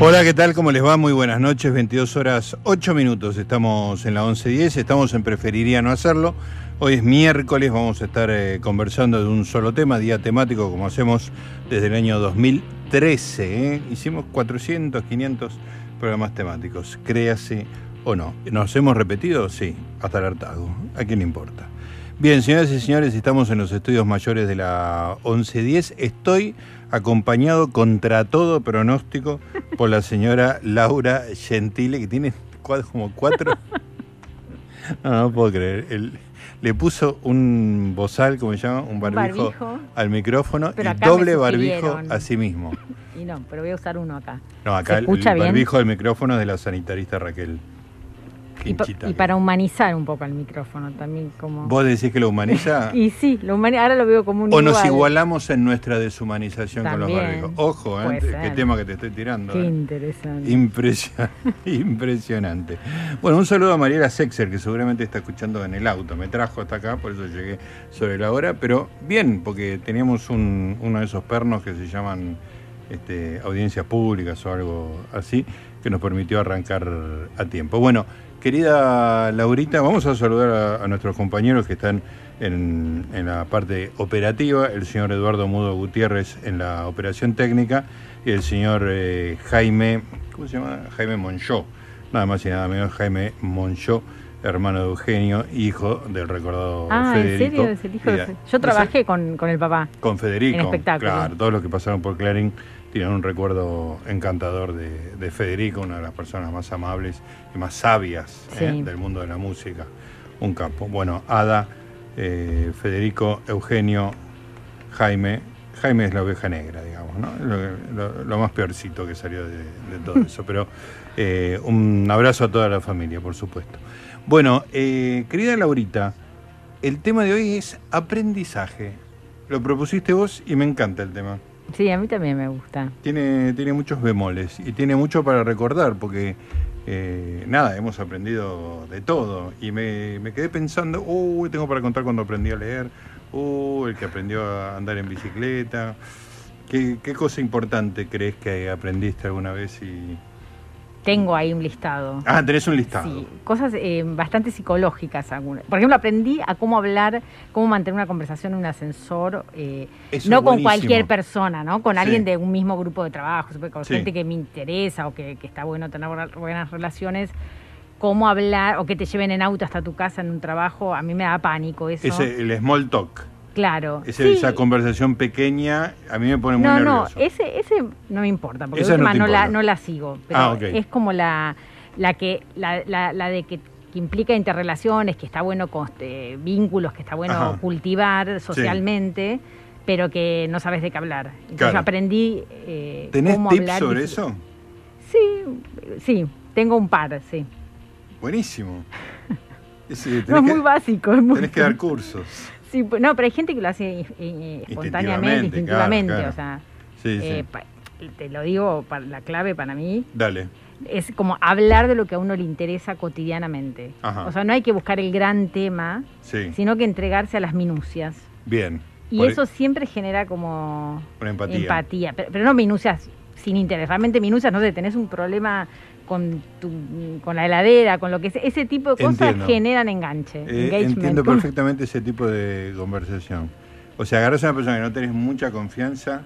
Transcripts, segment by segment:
Hola, ¿qué tal? ¿Cómo les va? Muy buenas noches, 22 horas 8 minutos. Estamos en la 11.10, estamos en Preferiría no hacerlo. Hoy es miércoles, vamos a estar eh, conversando de un solo tema, día temático, como hacemos desde el año 2013. ¿eh? Hicimos 400, 500 programas temáticos, créase o no. ¿Nos hemos repetido? Sí, hasta el hartazgo. ¿A quién le importa? Bien, señoras y señores, estamos en los estudios mayores de la 11.10. Estoy acompañado contra todo pronóstico por la señora Laura Gentile, que tiene como cuatro... No, no puedo creer. El, le puso un bozal, como se llama, un barbijo, al micrófono y doble barbijo a sí mismo. Y no, pero voy a usar uno acá. No, acá el, barbijo del micrófono es de la sanitarista Raquel. Y, para humanizar un poco el micrófono también como... ¿Vos decís que lo humaniza? y sí, lo ahora lo veo como un O nos igualamos en nuestra deshumanización con los barbijos. Ojo, ¿eh? qué tema que te estoy tirando. Qué ¿eh? interesante. Impresionante. Bueno, un saludo a Mariela Sexer, que seguramente está escuchando en el auto. Me trajo hasta acá, por eso llegué sobre la hora. Pero bien, porque teníamos uno de esos pernos que se llaman este, audiencias públicas o algo así, que nos permitió arrancar a tiempo. Bueno, Querida Laurita, vamos a saludar a, nuestros compañeros que están en, la parte operativa, el señor Eduardo Mudo Gutiérrez en la operación técnica y el señor eh, Jaime, ¿cómo se llama? Jaime Monchó, nada más y nada menos, Jaime Monchó, hermano de Eugenio, hijo del recordado ah, Federico. ¿en serio? hijo de... Yo trabajé con, con, el papá. Con Federico. En espectáculo. Claro, todos los que pasaron por Clarín tienen un recuerdo encantador de, Federico, una de las personas más amables y más sabias ¿eh? del mundo de la música. Un campo. Bueno, Ada, eh, Federico, Eugenio, Jaime. Jaime es la oveja negra, digamos, ¿no? Lo, más peorcito que salió de, todo eso. Pero eh, un abrazo a toda la familia, por supuesto. Bueno, querida Laurita, el tema de hoy es aprendizaje. Lo propusiste vos y me encanta el tema. Sí, a mí también me gusta. Tiene, tiene muchos bemoles y tiene mucho para recordar porque, eh, nada, hemos aprendido de todo. Y me, quedé pensando, uy, tengo para contar cuando aprendí a leer, uy, el que aprendió a andar en bicicleta. ¿Qué, ¿Qué cosa importante crees que aprendiste alguna vez tengo ahí un listado. Ah, tenés un listado. Sí, cosas eh, bastante psicológicas. Algunas. Por ejemplo, aprendí a cómo hablar, cómo mantener una conversación en un ascensor, eh, no con cualquier persona, ¿no? Con alguien de un mismo grupo de trabajo, con gente que me interesa o que, está bueno tener buenas relaciones cómo hablar o que te lleven en auto hasta tu casa en un trabajo, a mí me da pánico eso. Es el small talk. Claro. Esa conversación pequeña a mí me pone muy no, nervioso. No, ese, ese no me importa, porque no, no, la, no la sigo. Pero ah, es como la, la que, la, la, de que, implica interrelaciones, que está bueno con este, vínculos, que está bueno cultivar socialmente, pero que no sabes de qué hablar. Entonces yo aprendí eh, ¿Tenés tips sobre eso? Sí, sí, tengo un par, sí. Buenísimo. no es muy básico. Es muy tenés que dar cursos. Sí, no, pero hay gente que lo hace espontáneamente, instintivamente, o sea, eh, te lo digo, la clave para mí. Dale. Es como hablar de lo que a uno le interesa cotidianamente. O sea, no hay que buscar el gran tema, sino que entregarse a las minucias. Bien. Y eso siempre genera como Una empatía. empatía. Pero, pero, no minucias sin interés. Realmente minucias, no sé, tenés un problema con, tu, con la heladera, con lo que sea. Ese tipo de cosas generan enganche. Eh, entiendo perfectamente ese tipo de conversación. O sea, agarras a una persona que no tenés mucha confianza,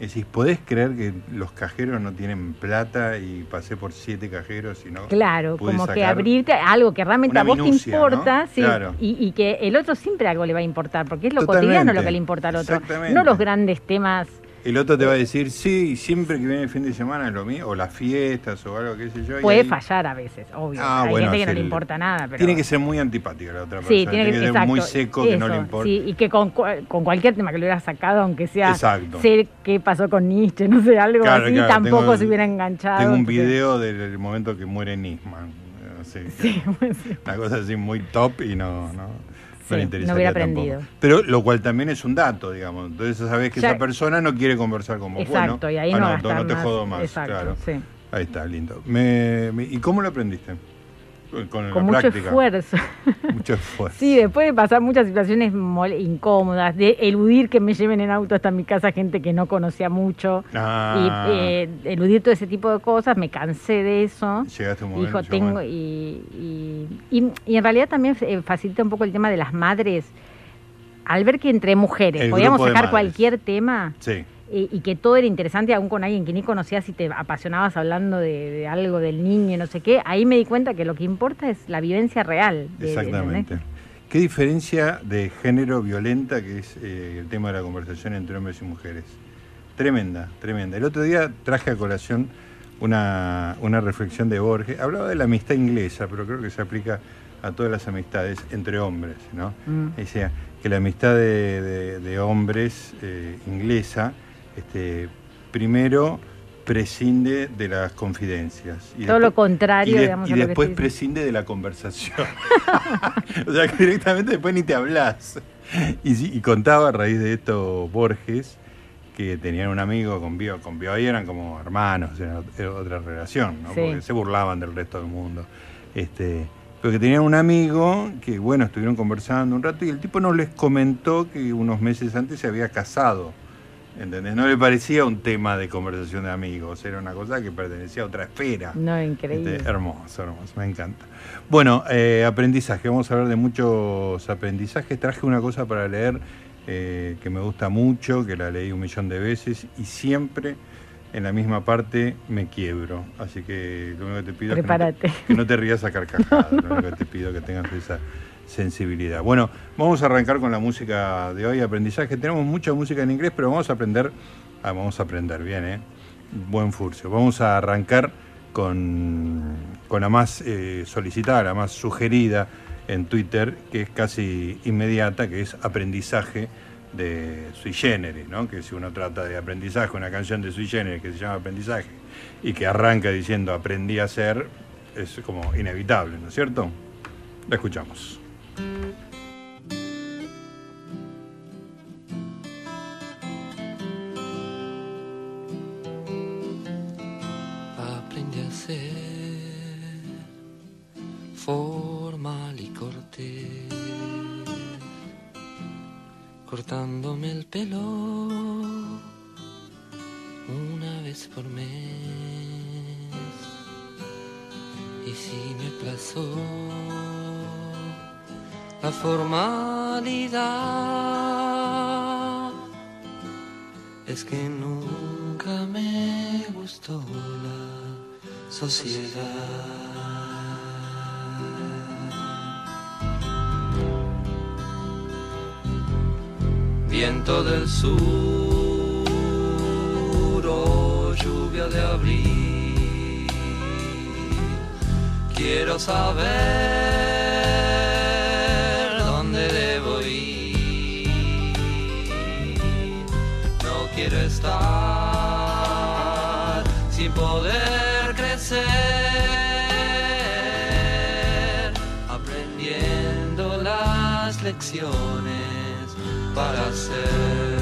decís, ¿podés creer que los cajeros no tienen plata y pasé por siete cajeros y no Claro, como que abrirte algo que realmente a vos te importa sí, y, que el otro siempre algo le va a importar, porque es lo cotidiano lo que le importa al otro. No los grandes temas El otro te va a decir, sí, siempre que viene el fin de semana es lo mío, o las fiestas o algo, qué sé yo. Puede fallar a veces, obvio. Ah, Hay gente que no le importa nada. Pero... Tiene que ser muy antipática la otra persona. tiene, que, ser muy seco, que no le importa. Sí, y que con, con, cualquier tema que lo hubiera sacado, aunque sea Exacto. sé qué pasó con Nietzsche, no sé, algo así, tampoco se hubiera enganchado. Tengo un video del momento que muere Nisman. Sí, una cosa así muy top y no, no no hubiera aprendido. Pero lo cual también es un dato, digamos. Entonces sabes que esa persona no quiere conversar con vos. Exacto, y ahí no, no, no te jodo más. Exacto, claro. Sí. Ahí está, lindo. ¿Y cómo lo aprendiste? Con, mucho esfuerzo. Mucho esfuerzo. sí, después de pasar muchas situaciones incómodas, de eludir que me lleven en auto hasta mi casa gente que no conocía mucho, ah. y eh, eludir todo ese tipo de cosas, me cansé de eso. Llegaste un momento. Dijo, tengo, y, y, y, en realidad también eh, facilita un poco el tema de las madres. Al ver que entre mujeres podíamos sacar cualquier tema. Sí y que todo era interesante aún con alguien que ni conocías y te apasionabas hablando de, algo del niño, no sé qué, ahí me di cuenta que lo que importa es la vivencia real. Exactamente. ¿Qué diferencia de género violenta que es eh, el tema de la conversación entre hombres y mujeres? Tremenda, tremenda. El otro día traje a colación una, reflexión de Borges. Hablaba de la amistad inglesa, pero creo que se aplica a todas las amistades entre hombres, ¿no? Mm. Decía que la amistad de, hombres eh, inglesa este, primero prescinde de las confidencias. Y Todo lo contrario, y digamos. Y después prescinde de la conversación. o sea, que directamente después ni te hablas. Y, contaba a raíz de esto Borges que tenían un amigo con Bio, con Bio, ahí eran como hermanos, era otra relación, ¿no? porque se burlaban del resto del mundo. Este, pero que tenían un amigo que, bueno, estuvieron conversando un rato y el tipo no les comentó que unos meses antes se había casado ¿Entendés? No le parecía un tema de conversación de amigos, era una cosa que pertenecía a otra esfera. No, increíble. Este, hermoso, hermoso, me encanta. Bueno, eh, aprendizaje, vamos a hablar de muchos aprendizajes. Traje una cosa para leer eh, que me gusta mucho, que la leí un millón de veces y siempre en la misma parte me quiebro. Así que lo único que te pido es que no, te, rías a carcajadas. lo único que te pido es que tengas esa sensibilidad. Bueno, vamos a arrancar con la música de hoy, aprendizaje. Tenemos mucha música en inglés, pero vamos a aprender, ah, vamos a aprender bien, ¿eh? Buen furcio. Vamos a arrancar con, con la más eh, solicitada, la más sugerida en Twitter, que es casi inmediata, que es aprendizaje de sui generis, ¿no? que si uno trata de aprendizaje, una canción de sui generis que se llama aprendizaje y que arranca diciendo aprendí a hacer, es como inevitable, ¿no es cierto? La escuchamos. Aprendí a ser formal y cortés, cortándome el pelo una vez por mes. Y si me plazó la formalidad. Es que nunca me gustó la sociedad. Viento del sur o lluvia de abril. Quiero saber las lecciones para ser.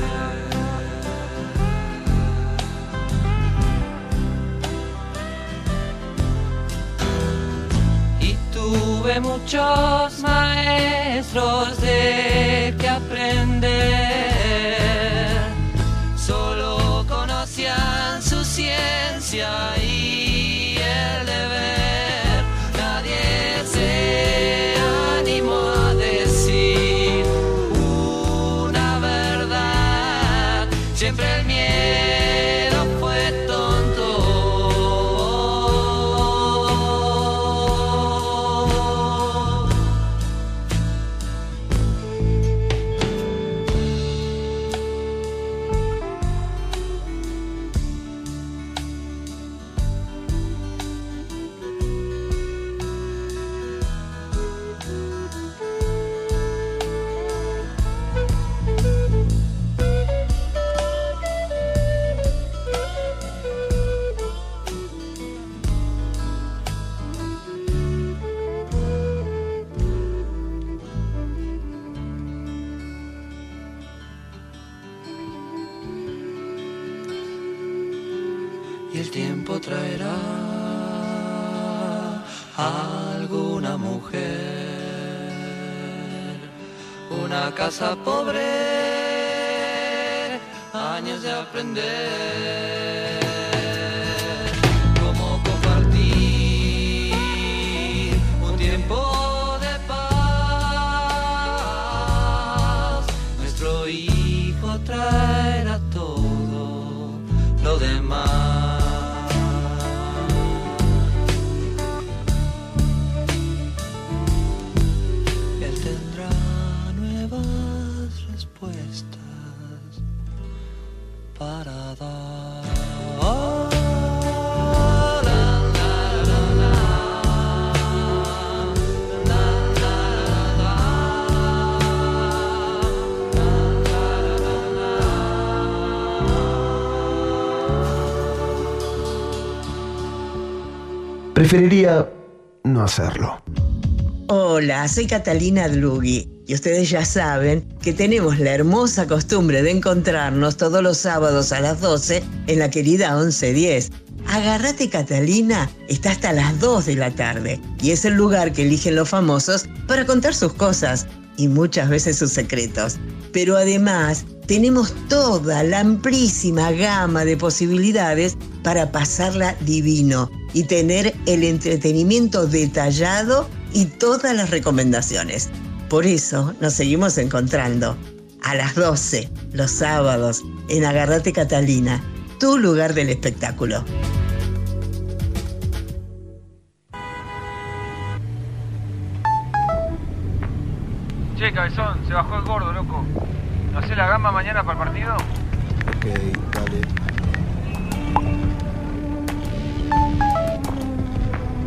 Y tuve muchos maestros de años de aprender. Preferiría no hacerlo. Hola, soy Catalina Dlugi y ustedes ya saben que tenemos la hermosa costumbre de encontrarnos todos los sábados a las 12 en la querida 1110. Agárrate Catalina está hasta las 2 de la tarde y es el lugar que eligen los famosos para contar sus cosas y muchas veces sus secretos. Pero además tenemos toda la amplísima gama de posibilidades para pasarla divino y tener el entretenimiento detallado y todas las recomendaciones. Por eso nos seguimos encontrando a las 12 los sábados en Agarrate Catalina, tu lugar del espectáculo. Che, cabezón, se bajó el gordo, loco. ¿No hace la gamba mañana para el partido? Ok, dale.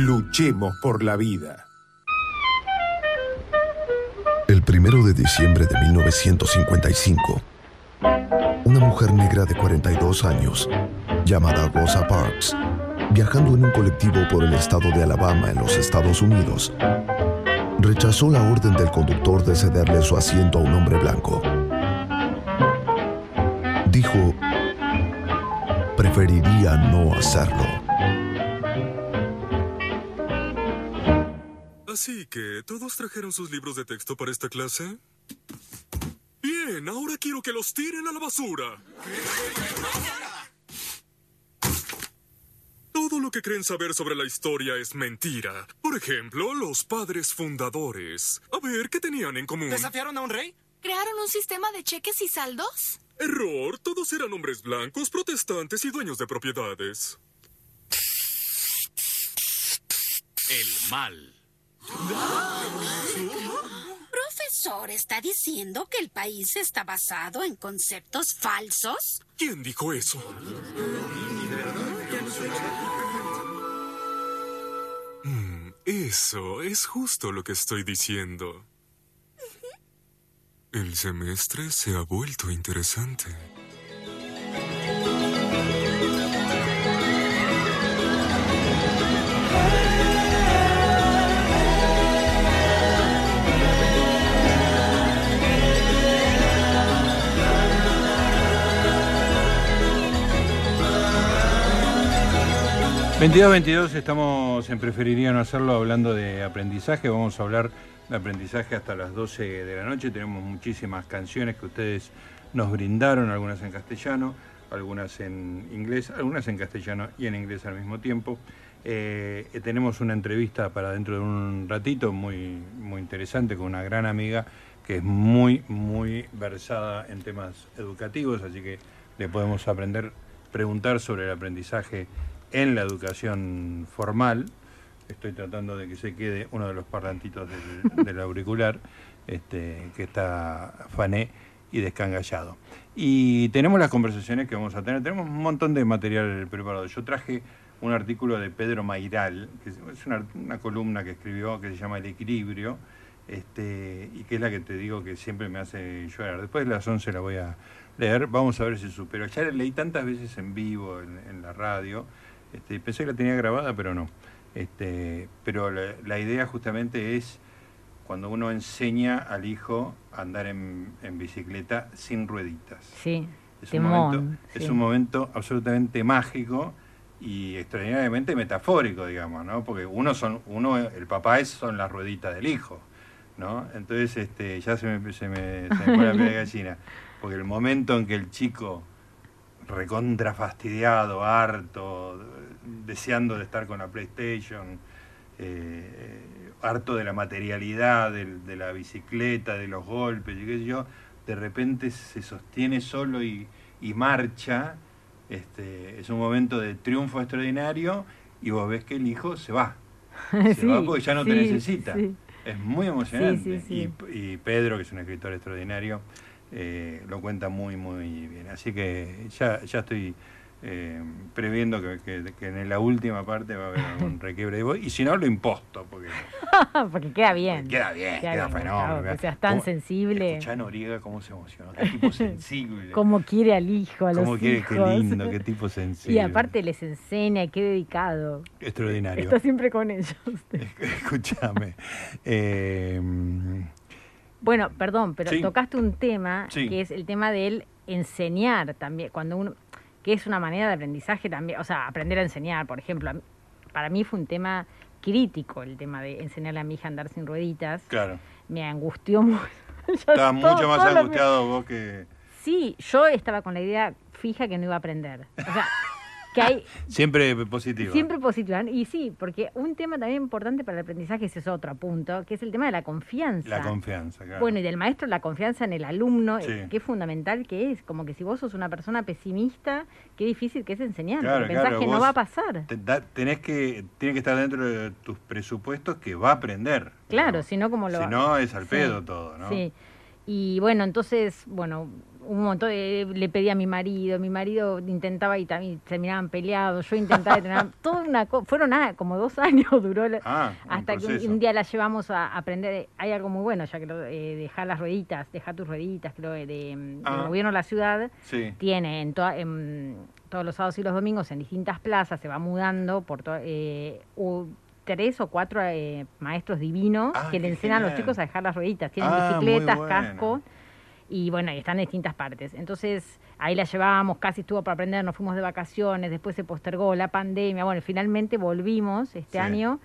Luchemos por la vida. El primero de diciembre de 1955, una mujer negra de 42 años, llamada Rosa Parks, viajando en un colectivo por el estado de Alabama en los Estados Unidos, rechazó la orden del conductor de cederle su asiento a un hombre blanco. Dijo, preferiría no hacerlo. Así que, ¿todos trajeron sus libros de texto para esta clase? Bien, ahora quiero que los tiren a la basura. Todo lo que creen saber sobre la historia es mentira. Por ejemplo, los padres fundadores. A ver, ¿qué tenían en común? ¿Desafiaron a un rey? ¿Crearon un sistema de cheques y saldos? Error, todos eran hombres blancos, protestantes y dueños de propiedades. El mal. Profesor, ¿está diciendo que el país está basado en conceptos falsos? ¿Quién dijo eso? Mm, eso es justo lo que estoy diciendo. El semestre se ha vuelto interesante. ...22-22 estamos en Preferiría no hacerlo hablando de aprendizaje... ...vamos a hablar de aprendizaje hasta las 12 de la noche... ...tenemos muchísimas canciones que ustedes nos brindaron... ...algunas en castellano, algunas en inglés... ...algunas en castellano y en inglés al mismo tiempo... Eh, tenemos una entrevista para dentro de un ratito muy, muy interesante con una gran amiga que es muy, muy versada en temas educativos, así que le podemos aprender, preguntar sobre el aprendizaje en la educación formal. Estoy tratando de que se quede uno de los parlantitos del, del auricular, este, que está Fané y descangallado. Y tenemos las conversaciones que vamos a tener. Tenemos un montón de material preparado. Yo traje un artículo de Pedro Mairal, que es una, columna que escribió que se llama El Equilibrio, este, y que es la que te digo que siempre me hace llorar. Después de las 11 la voy a leer, vamos a ver si supero. Ya la leí tantas veces en vivo, en, la radio, este, pensé que la tenía grabada, pero no. Este, pero la, idea justamente es cuando uno enseña al hijo a andar en, bicicleta sin rueditas. Sí, es un, momento, es un momento absolutamente mágico y extraordinariamente metafórico, digamos, ¿no? Porque uno son, uno, el papá es, son las rueditas del hijo, ¿no? Entonces, este, ya se me, se me, se me la piel de gallina. Porque el momento en que el chico recontra fastidiado, harto, deseando de estar con la PlayStation, eh, harto de la materialidad, de, la bicicleta, de los golpes, y qué sé yo, de repente se sostiene solo y, marcha, este, es un momento de triunfo extraordinario y vos ves que el hijo se va. Se va porque ya no te necesita. Es muy emocionante. Y, y Pedro, que es un escritor extraordinario, eh, lo cuenta muy, muy bien. Así que ya, ya estoy eh, previendo que, en la última parte va a haber algún requiebre de Y si no, lo imposto. Porque, porque queda bien. Queda bien, queda, fenómeno. que seas tan sensible. Escuchá Noriega cómo se emociona. Qué tipo sensible. cómo quiere al hijo, a cómo los quiere, hijos. Qué lindo, qué tipo sensible. Y aparte les enseña, qué dedicado. Extraordinario. Está siempre con ellos. Escúchame. Eh, bueno, perdón, pero tocaste un tema que es el tema del enseñar también, cuando uno, que es una manera de aprendizaje también, o sea, aprender a enseñar, por ejemplo, para mí fue un tema crítico el tema de enseñarle a mi hija a andar sin rueditas. Claro. Me angustió mucho. Estaba mucho más angustiado vos que... Sí, yo estaba con la idea fija que no iba a aprender. O sea, siempre positivo. Siempre positivo. Y sí, porque un tema también importante para el aprendizaje, ese es otro punto, que es el tema de la confianza. La confianza, claro. Bueno, y del maestro la confianza en el alumno, que es fundamental que es. Como que si vos sos una persona pesimista, qué difícil que es enseñar. Claro, pensás que no va a pasar. tenés que, tiene que estar dentro de tus presupuestos que va a aprender. Claro, si no, como lo Si no, es al pedo todo, ¿no? Sí. Y bueno, entonces, bueno, un montón le pedí a mi marido, mi marido intentaba y también terminaban peleados, yo intentaba detener, todo una fueron nada, como dos años duró ah, hasta que un, día la llevamos a aprender, hay algo muy bueno, ya que lo, eh, dejar las rueditas, dejar tus rueditas, creo, de, de, ah. gobierno de la ciudad, tiene en, todos los sábados y los domingos en distintas plazas, se va mudando por eh, tres o cuatro eh, maestros divinos ah, que le enseñan a los chicos a dejar las rueditas, tienen bicicletas, casco y bueno, y están en distintas partes. Entonces ahí la llevábamos, casi estuvo para aprender, nos fuimos de vacaciones, después se postergó la pandemia, bueno, finalmente volvimos este año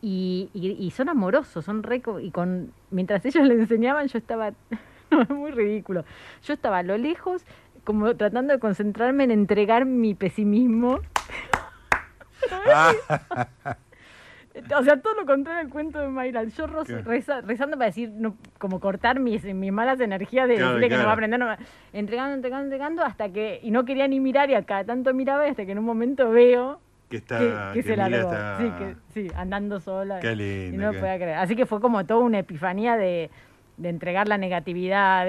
y, y, son amorosos, son reco y con mientras ellos le enseñaban yo estaba, muy ridículo, yo estaba a lo lejos como tratando de concentrarme en entregar mi pesimismo. O sea, todo lo contrario al cuento de Mayral. Yo rezando para decir, no, como cortar mis, mis malas energías de decirle que no va a aprender, entregando, entregando, entregando, hasta que, y no quería ni mirar y a cada tanto miraba hasta que en un momento veo que, está, que, se largó. Sí, que, sí, andando sola. Qué lindo, y no lo podía creer. Así que fue como toda una epifanía de, de entregar la negatividad.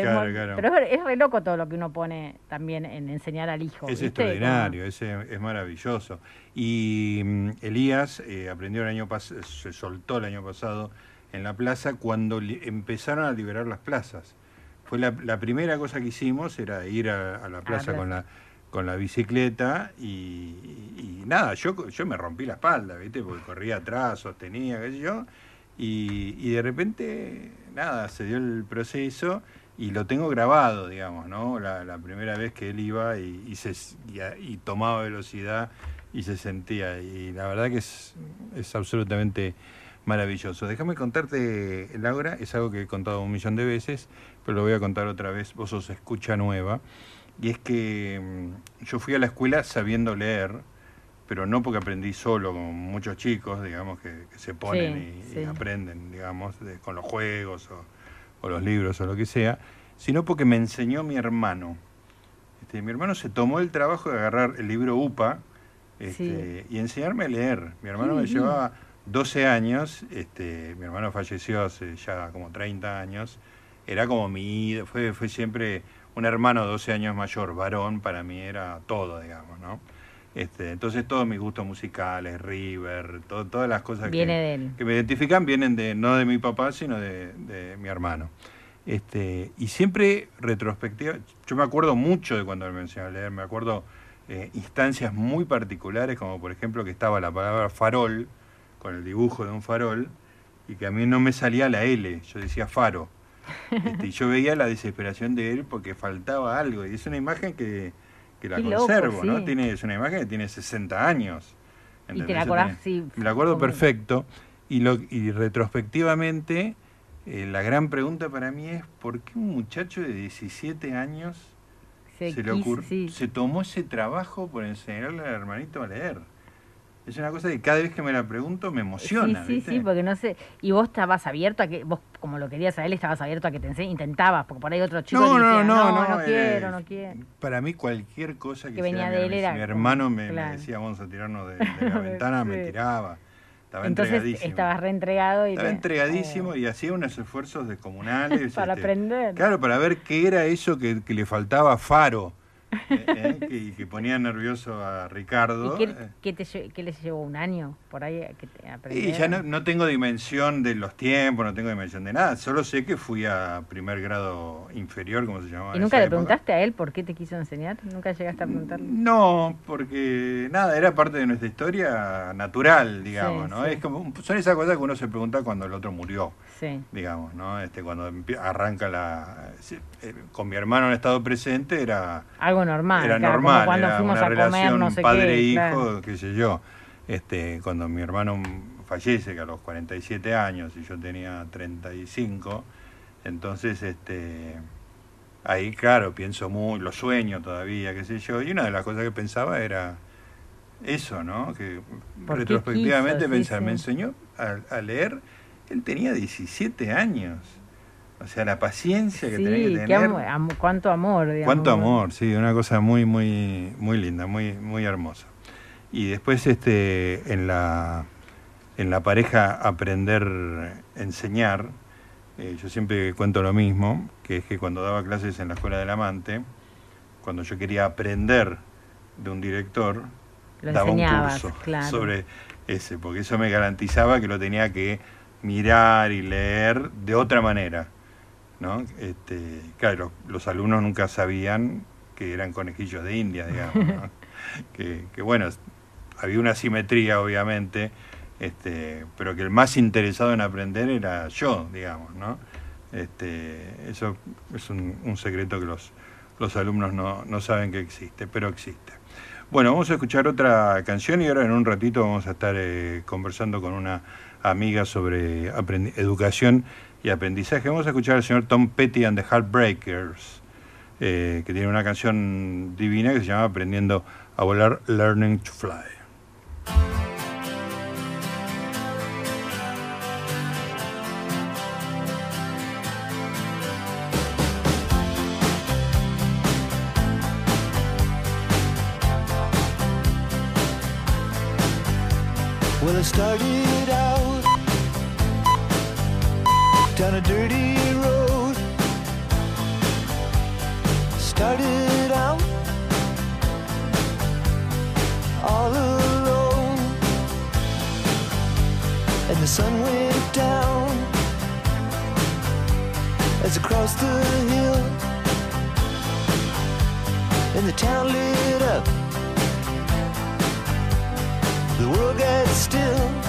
Pero es, re loco todo lo que uno pone también en enseñar al hijo. Es extraordinario, es, es, maravilloso. Y mm, Elías eh, aprendió el año pasado, se soltó el año pasado en la plaza cuando empezaron a liberar las plazas. Fue la, primera cosa que hicimos, era ir a, la plaza con la con la bicicleta y, nada, yo, yo me rompí la espalda, ¿viste? Porque corría atrás, sostenía, qué sé yo, y, y de repente nada, se dio el proceso y lo tengo grabado, digamos, ¿no? La, primera vez que él iba y, se, y, tomaba velocidad y se sentía. Y la verdad que es, es absolutamente maravilloso. Déjame contarte, Laura, es algo que he contado un millón de veces, pero lo voy a contar otra vez, vos sos escucha nueva. Y es que mm, yo fui a la escuela sabiendo leer, pero no porque aprendí solo, como muchos chicos, digamos, que, se ponen y, aprenden, digamos, con los juegos o, los libros o lo que sea, sino porque me enseñó mi hermano. Este, mi hermano se tomó el trabajo de agarrar el libro UPA este, y enseñarme a leer. Mi hermano me llevaba 12 años, este, mi hermano falleció hace ya como 30 años, era como mi, fue, fue siempre un hermano 12 años mayor, varón, para mí era todo, digamos, ¿no? Este, entonces todos mis gustos musicales, River, todas las cosas que, que, me identifican vienen de no de mi papá, sino de, de mi hermano. Este, y siempre retrospectiva, yo me acuerdo mucho de cuando me enseñó a leer, me acuerdo eh, instancias muy particulares, como por ejemplo que estaba la palabra farol, con el dibujo de un farol, y que a mí no me salía la L, yo decía faro. Este, y yo veía la desesperación de él porque faltaba algo, y es una imagen que, la conservo, ¿no? Tiene, es una imagen que tiene 60 años. Y te la acordás, sí. Me la acuerdo perfecto, y, lo, y retrospectivamente eh, la gran pregunta para mí es, ¿por qué un muchacho de 17 años se, le se tomó ese trabajo por enseñarle al hermanito a leer? Es una cosa que cada vez que me la pregunto me emociona. Sí, sí, sí, porque no sé. Y vos estabas abierto a que, vos como lo querías a él, estabas abierto a que te enseñe, intentabas, porque por ahí otro chico no, no, no, no, no, quiero, no quiero. Para mí cualquier cosa que, venía de él era. Mi hermano me, decía, vamos a tirarnos de, la ventana, me tiraba. Estaba Entonces estabas reentregado y estaba entregadísimo y hacía unos esfuerzos descomunales para este, aprender. Claro, para ver qué era eso que, le faltaba a Faro. Eh, eh, que, que, ponía nervioso a Ricardo. ¿Y qué, eh. qué, les llevó un año por ahí que te Y ya no, no, tengo dimensión de los tiempos, no tengo dimensión de nada. Solo sé que fui a primer grado inferior, como se llamaba. ¿Y nunca le preguntaste a él por qué te quiso enseñar? ¿Nunca llegaste a preguntarle? No, porque nada, era parte de nuestra historia natural, digamos, ¿no? Es como, son esas cosas que uno se pregunta cuando el otro murió. Sí. Digamos, ¿no? Este, cuando arranca la. Con mi hermano en estado presente era. Algo normal. Era normal. cuando fuimos una a relación comer, padre-hijo, qué sé yo. Este, cuando mi hermano fallece, que a los 47 años y yo tenía 35, entonces este ahí claro, pienso muy, lo sueño todavía, qué sé yo, y una de las cosas que pensaba era eso, ¿no? Que retrospectivamente pensar, me enseñó a, leer, él tenía 17 años. O sea, la paciencia que tenía que tener. cuánto amor, digamos. Cuánto amor, sí, una cosa muy, muy, muy linda, muy, muy hermosa. Y después este, en, la, en la pareja aprender enseñar, eh, yo siempre cuento lo mismo, que es que cuando daba clases en la escuela del amante, cuando yo quería aprender de un director, daba un curso sobre ese, porque eso me garantizaba que lo tenía que mirar y leer de otra manera ¿no? Este, claro, los, alumnos nunca sabían que eran conejillos de India, digamos, que, bueno, había una simetría obviamente, este, pero que el más interesado en aprender era yo, digamos, ¿no? Este, eso es un, secreto que los, los alumnos no, no, saben que existe, pero existe. Bueno, vamos a escuchar otra canción y ahora en un ratito vamos a estar eh, conversando con una amiga sobre educación y aprendizaje. Vamos a escuchar al señor Tom Petty and the Heartbreakers, eh, que tiene una canción divina que se llama Aprendiendo a volar, Learning to Fly. Down a dirty road. Started out all alone, and the sun went down as I crossed the hill, and the town lit up. The world got still.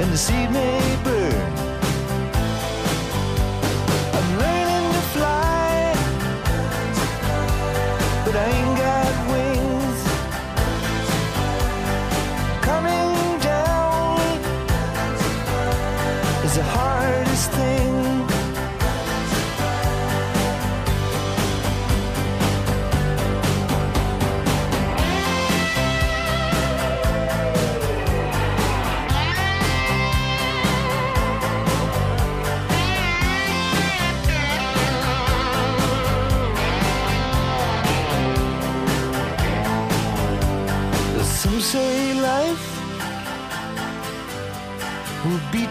and the seed may burn.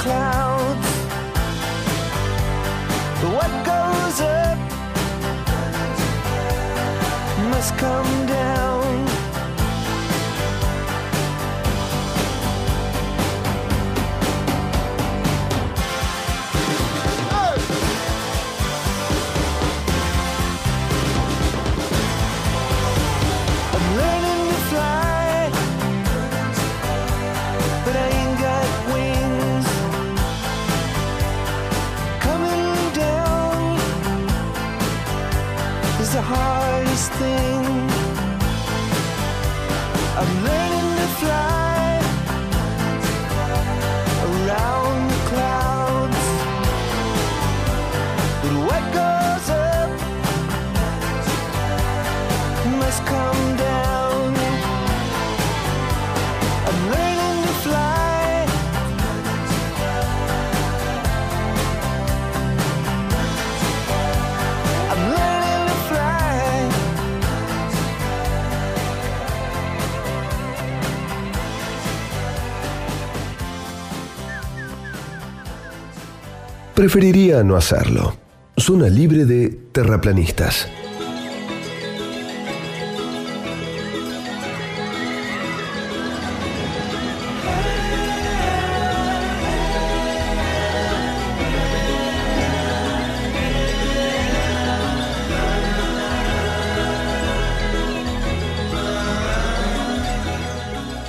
Clouds. What goes up must come down. Hardest thing. Preferiría no hacerlo. Zona libre de terraplanistas.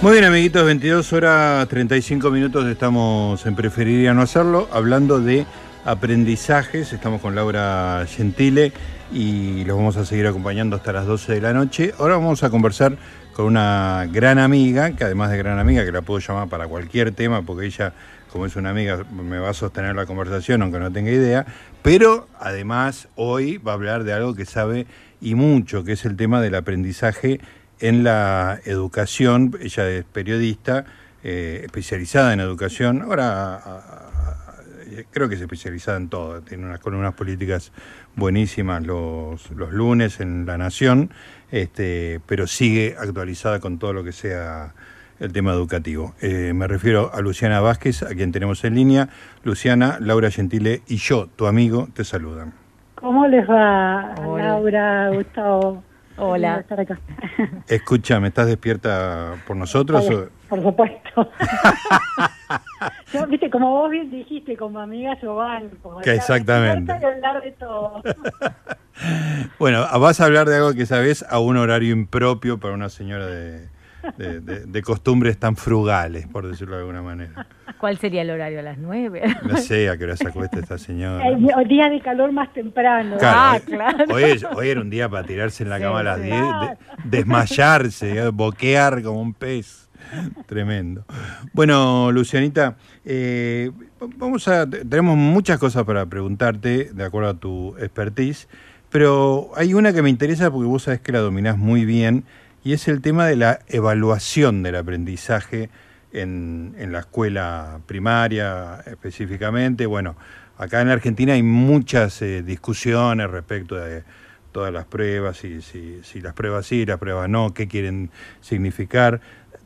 Muy bien, amiguitos, 22 horas 35 minutos estamos en Preferiría no hacerlo, hablando de aprendizajes. Estamos con Laura Gentile y los vamos a seguir acompañando hasta las 12 de la noche. Ahora vamos a conversar con una gran amiga, que además de gran amiga, que la puedo llamar para cualquier tema, porque ella, como es una amiga, me va a sostener la conversación, aunque no tenga idea. Pero además hoy va a hablar de algo que sabe y mucho, que es el tema del aprendizaje en la educación. Ella es periodista, eh, especializada en educación. Ahora creo que es especializada en todo. Tiene unas columnas políticas buenísimas los, los lunes en La Nación, este, pero sigue actualizada con todo lo que sea el tema educativo. Eh, me refiero a Luciana Vázquez, a quien tenemos en línea. Luciana, Laura Gentile y yo, tu amigo, te saludan. ¿Cómo les va, Hola. Laura, Gustavo? Hola. Estar acá. Escúchame, ¿estás despierta por nosotros? o- Por supuesto. yo, viste, como vos bien dijiste, como amiga yo banco. Que exactamente. Y hablar de todo. Bueno, vas a hablar de algo que sabes a un horario impropio para una señora de, de- de- de costumbres tan frugales, por decirlo de alguna manera. ¿Cuál sería el horario? ¿A las nueve? No sé a qué hora se acuesta esta señora. El, el día de calor más temprano. Claro, ah, hoy- claro. Hoy, hoy era un día para tirarse en la Sí, cama a las sí. 10, de- desmayarse, eh, boquear como un pez. Tremendo. Bueno, Lucianita, eh, vamos a, tenemos muchas cosas para preguntarte, de acuerdo a tu expertise, pero hay una que me interesa porque vos sabés que la dominás muy bien, y es el tema de la evaluación del aprendizaje en, en la escuela primaria específicamente. Bueno, acá en Argentina hay muchas eh, discusiones respecto de todas las pruebas, si, si, si las pruebas sí, las pruebas no, qué quieren significar.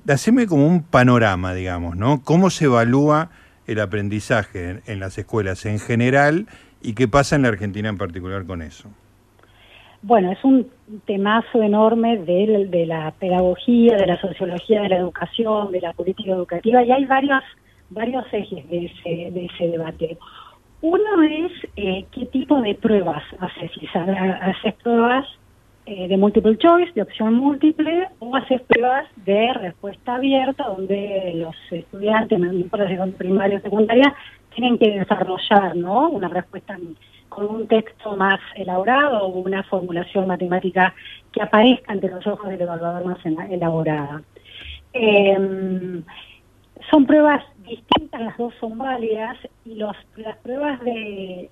Haceme como un panorama, digamos, ¿no? ¿Cómo se evalúa el aprendizaje en, en las escuelas en general y qué pasa en la Argentina en particular con eso? Bueno, es un temazo enorme de, de la pedagogía, de la sociología de la educación, de la política educativa, y hay varios, varios ejes de ese, de ese debate. Uno es eh, qué tipo de pruebas haces, si haces pruebas eh, de multiple choice, de opción múltiple, o haces pruebas de respuesta abierta, donde los estudiantes, si son primaria o secundaria, tienen que desarrollar ¿no? una respuesta con un texto más elaborado o una formulación matemática que aparezca ante los ojos del evaluador más elaborada. Eh, son pruebas distintas, las dos son válidas y los, las pruebas de,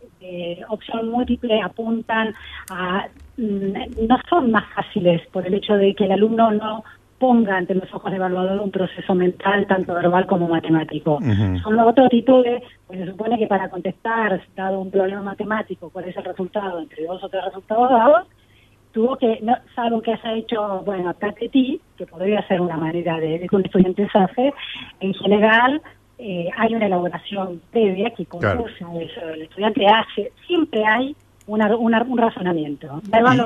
opción múltiple apuntan a, no son más fáciles por el hecho de que el alumno no ponga ante los ojos del evaluador un proceso mental tanto verbal como matemático. Ujú. Son otro tipo de, pues se supone que para contestar, dado un problema matemático, cuál es el resultado entre dos o tres resultados dados, tuvo que, no, salvo que haya hecho, bueno, TATETI, que podría ser una manera de, de que un estudiante se hace, en general eh, hay una elaboración previa que Claro. conduce a eso. El estudiante hace, siempre hay una, una- un razonamiento.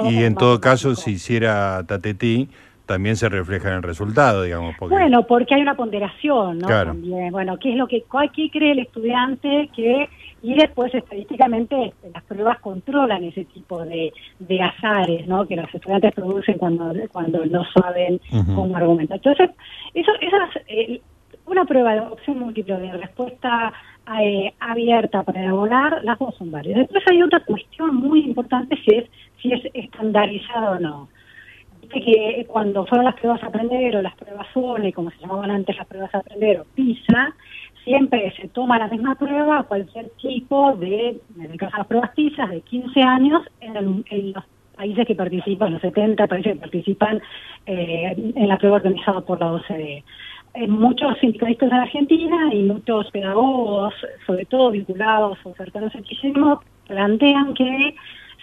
Y, y en todo caso, si hiciera Tatetí, también se refleja en el resultado, digamos. Porque, Bueno, porque hay una ponderación, ¿no? Claro. También, bueno, ¿qué es lo que, cuál- qué cree el estudiante que y después estadísticamente las pruebas controlan ese tipo de, de azares, ¿no? Que los estudiantes producen cuando cuando no saben cómo argumentar. Entonces, eso, esas, eh, una prueba de opción múltiple de respuesta eh, abierta para elaborar, las dos son válidas. Después hay otra cuestión muy importante si es si es estandarizado o no. Viste que cuando fueron las pruebas a aprender o las pruebas UNE, como se llamaban antes las pruebas a aprender, o PISA, siempre se toma la misma prueba cualquier chico de, en el caso las pruebas PISA, de 15 años en los países que participan, los 70 países que participan eh, en la prueba organizada por la OCDE. Muchos sindicalistas en Argentina y muchos pedagogos, sobre todo vinculados o cercanos al kirchnerismo, plantean que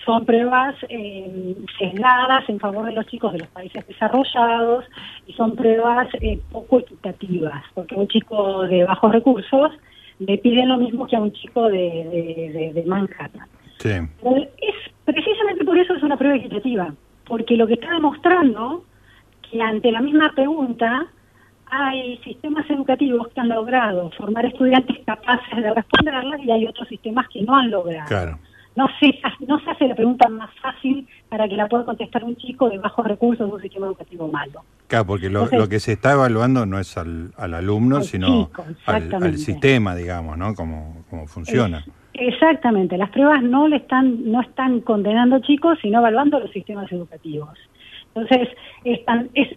son pruebas eh, sesgadas en favor de los chicos de los países desarrollados y son pruebas eh, poco equitativas, porque a un chico de bajos recursos le piden lo mismo que a un chico de, de- de- de Manhattan. sí. Es precisamente por eso es una prueba equitativa, porque lo que está demostrando que ante la misma pregunta hay sistemas educativos que han logrado formar estudiantes capaces de responderlas y hay otros sistemas que no han logrado. Claro. No se, no se hace la pregunta más fácil para que la pueda contestar un chico de bajos recursos de un sistema educativo malo. Claro, porque lo, Entonces- lo que se está evaluando no es al, al alumno, Al sino chico, al, exactamente. al sistema, digamos, ¿no? Cómo, cómo funciona. Exactamente, las pruebas no le están no están condenando chicos, sino evaluando los sistemas educativos. Entonces, es,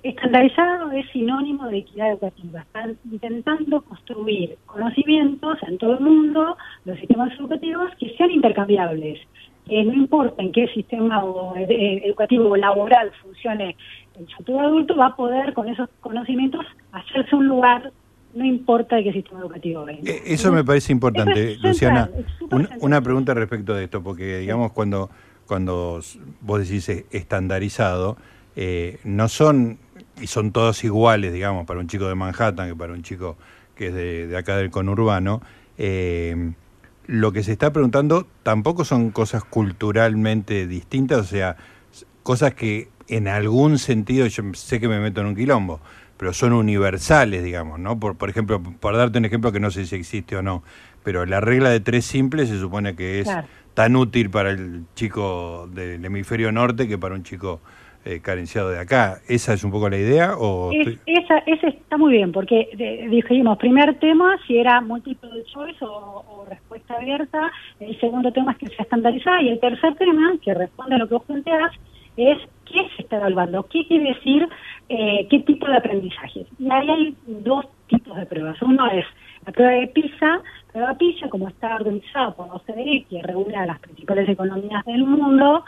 estandarizado es sinónimo de equidad educativa. Están intentando construir conocimientos en todo el mundo, los sistemas educativos, que sean intercambiables. Que no importa en qué sistema o, eh, educativo o laboral funcione el futuro adulto, va a poder con esos conocimientos hacerse un lugar, no importa de qué sistema educativo venga. Eh, Eso me parece importante, es Luciana. central, Un- una pregunta respecto de esto, porque digamos cuando cuando vos decís eh, estandarizado, eh, no son y son todos iguales, digamos, para un chico de Manhattan que para un chico que es de, de acá del conurbano. eh, lo que se está preguntando tampoco son cosas culturalmente distintas, o sea, cosas que en algún sentido, yo sé que me meto en un quilombo, pero son universales, digamos, ¿no? Por, por ejemplo, por darte un ejemplo que no sé si existe o no, pero la regla de tres simples se supone que es Claro. tan útil para el chico del hemisferio norte que para un chico eh, carenciado de acá. ¿Esa es un poco la idea? O Es- estoy- esa, ese está muy bien, porque de- dijimos, primer tema, si era multiple choice o, o respuesta abierta, el segundo tema es que sea estandarizada, y el tercer tema, que responde a lo que vos planteás, es qué se está evaluando, qué quiere decir, eh, qué tipo de aprendizaje. Y ahí hay dos tipos de pruebas. Uno es la prueba de PISA, la prueba PISA, como está organizada por la OCDE, que regula las principales economías del mundo,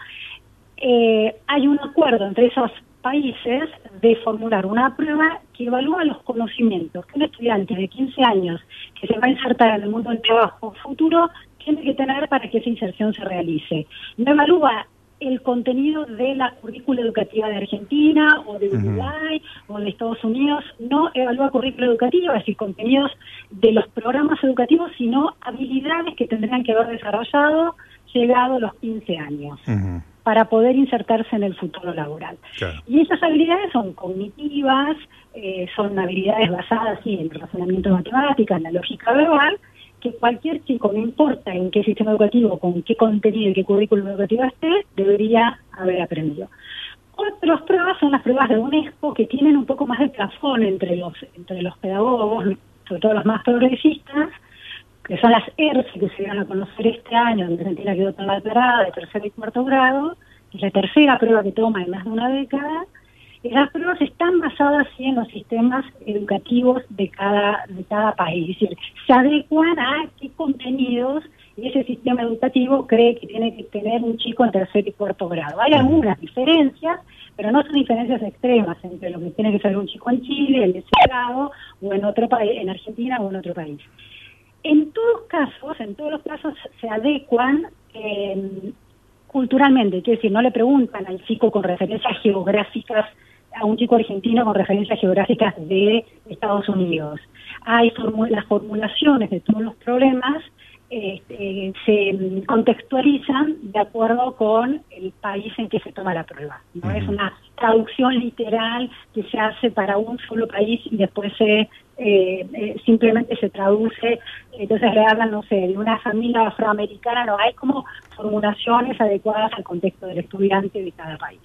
eh, hay un acuerdo entre esos países de formular una prueba que evalúa los conocimientos que un estudiante de 15 años que se va a insertar en el mundo del trabajo futuro tiene que tener para que esa inserción se realice. No evalúa el contenido de la currícula educativa de Argentina o de. Uruguay o de Estados Unidos, no evalúa currícula educativa, es decir, contenidos de los programas educativos, sino habilidades que tendrían que haber desarrollado llegado a los 15 años Ujú, para poder insertarse en el futuro laboral. claro. Y esas habilidades son cognitivas, eh, son habilidades basadas sí, en razonamiento matemático, en la lógica verbal, que cualquier chico, no importa en qué sistema educativo, con qué contenido y qué currículum educativo esté, debería haber aprendido. Otras pruebas son las pruebas de UNESCO que tienen un poco más de plafón entre los, entre los pedagogos, sobre todo los más progresistas, que son las ERC que se van a conocer este año, en Argentina quedó tan declarada de tercer y cuarto grado, que es la tercera prueba que toma en más de una década, Esas pruebas están basadas sí, en los sistemas educativos de cada, de cada país, es decir, se adecuan a qué contenidos ese sistema educativo cree que tiene que tener un chico en tercer y cuarto grado. Hay algunas diferencias, pero no son diferencias extremas entre lo que tiene que ser un chico en Chile, en ese grado, o en otro país, en Argentina o en otro país. En todos casos, en todos los casos se adecuan eh, culturalmente, quiere decir, no le preguntan al chico con referencias geográficas, a un chico argentino con referencias geográficas de Estados Unidos. Hay las formulaciones de todos los problemas este, se contextualizan de acuerdo con el país en que se toma la prueba. No es una traducción literal que se hace para un solo país y después se eh, eh, simplemente se traduce. Entonces le hablan, no sé, de una familia afroamericana. No hay como formulaciones adecuadas al contexto del estudiante de cada país.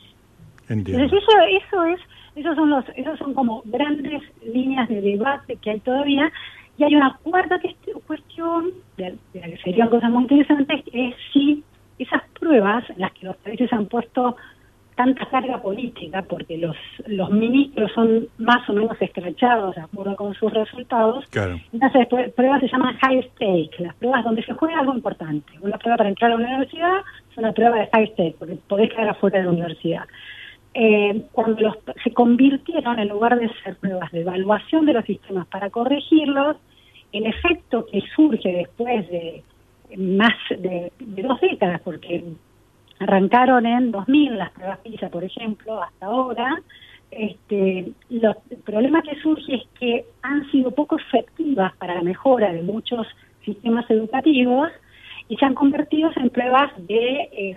Entonces eso, eso es, esos son los, esos son como grandes líneas de debate que hay todavía y hay una cuarta cuestión, de, la que serían cosas muy interesantes, es si esas pruebas en las que los países han puesto tanta carga política, porque los, los ministros son más o menos escrachados de acuerdo con sus resultados, claro. entonces pruebas se llaman high stake, las pruebas donde se juega algo importante. Una prueba para entrar a la universidad es una prueba de high stake, porque podés quedar afuera de la universidad. Eh, cuando los, se convirtieron, en lugar de ser pruebas de evaluación de los sistemas para corregirlos, el efecto que surge después de más de, dos décadas, porque arrancaron en 2000 las pruebas PISA, por ejemplo, hasta ahora, este, los, el problema que surge es que han sido poco efectivas para la mejora de muchos sistemas educativos y se han convertido en pruebas de, eh,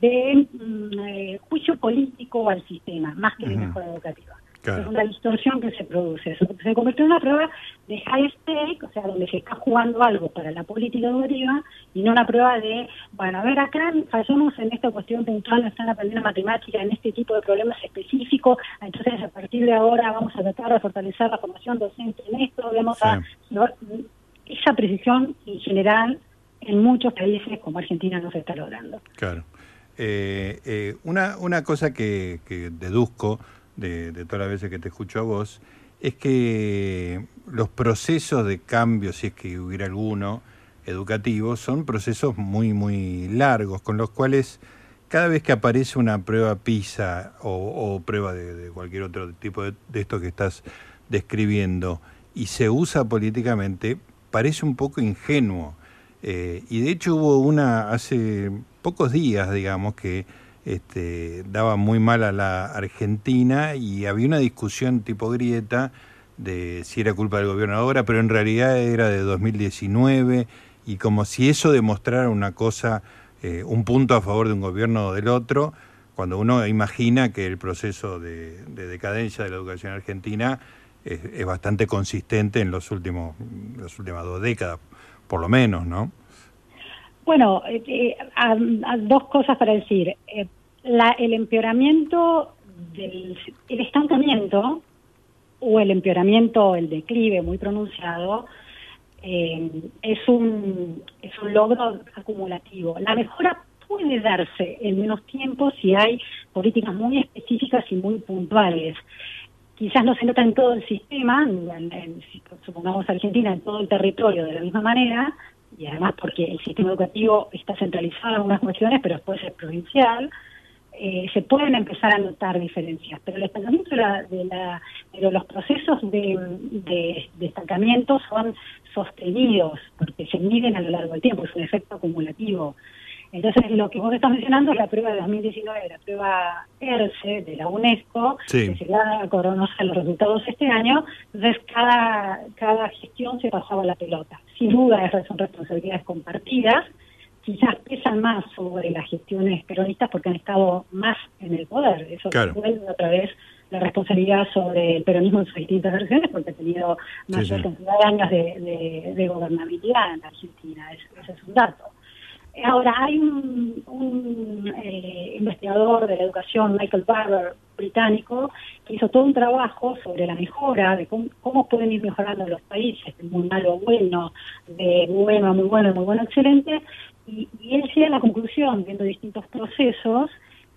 de mm, eh, juicio político al sistema, más que de mejora educativa. Es una distorsión que se produce. Se convirtió en una prueba de high stake, o sea, donde se está jugando algo para la política educativa y no una prueba de, bueno, a ver, acá fallamos en esta cuestión puntual, no están aprendiendo matemática en este tipo de problemas específicos, entonces a partir de ahora vamos a tratar de fortalecer la formación docente en esto, vamos a... Esa precisión en general en muchos países como Argentina no se está logrando. Claro. Eh, eh, una, una cosa que, deduzco de, todas las veces que te escucho a vos es que los procesos de cambio, si es que hubiera alguno, educativo, son procesos muy, muy largos, con los cuales cada vez que aparece una prueba PISA o, prueba de, cualquier otro tipo de, de esto que estás describiendo y se usa políticamente, parece un poco ingenuo. Eh, y de hecho hubo una hace pocos días, digamos, que este, daba muy mal a la Argentina y había una discusión tipo grieta de si era culpa del gobierno ahora, pero en realidad era de 2019 y como si eso demostrara una cosa, eh, un punto a favor de un gobierno o del otro, cuando uno imagina que el proceso de, decadencia de la educación argentina es, es, bastante consistente en los últimos, las últimas dos décadas por lo menos, ¿no? Bueno, eh, eh dos cosas para decir. La, el empeoramiento del el estancamiento o el empeoramiento, el declive muy pronunciado, eh, es, un, es un logro acumulativo. La mejora puede darse en menos tiempo si hay políticas muy específicas y muy puntuales quizás no se nota en todo el sistema, supongamos Argentina, en todo el territorio de la misma manera, y además porque el sistema educativo está centralizado en algunas cuestiones, pero después es provincial, eh, se pueden empezar a notar diferencias, pero el estancamiento de, la, de, la, de los procesos de, de, de, estancamiento son sostenidos, porque se miden a lo largo del tiempo, es un efecto acumulativo. Entonces, lo que vos estás mencionando es la prueba de 2019, la prueba ERCE de la UNESCO, que se da a conocer los resultados este año. Entonces, cada, cada gestión se pasaba la pelota. Sin duda, esas son responsabilidades compartidas. Quizás pesan más sobre las gestiones peronistas porque han estado más en el poder. Eso vuelve otra vez la responsabilidad sobre el peronismo en sus distintas versiones porque ha tenido mayor cantidad de años de, de, gobernabilidad en Argentina. ese es un dato. Ahora, hay un, eh, investigador de la educación, Michael Barber, británico, que hizo todo un trabajo sobre la mejora, de cómo, pueden ir mejorando los países, de muy malo a bueno, de bueno a muy bueno, muy bueno a excelente, y, él llega a la conclusión, viendo distintos procesos,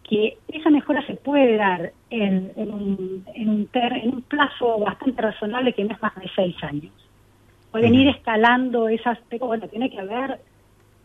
que esa mejora se puede dar en, en, un, en, un ter- en un plazo bastante razonable que no es más de seis años. Pueden ir escalando esas, bueno, tiene que haber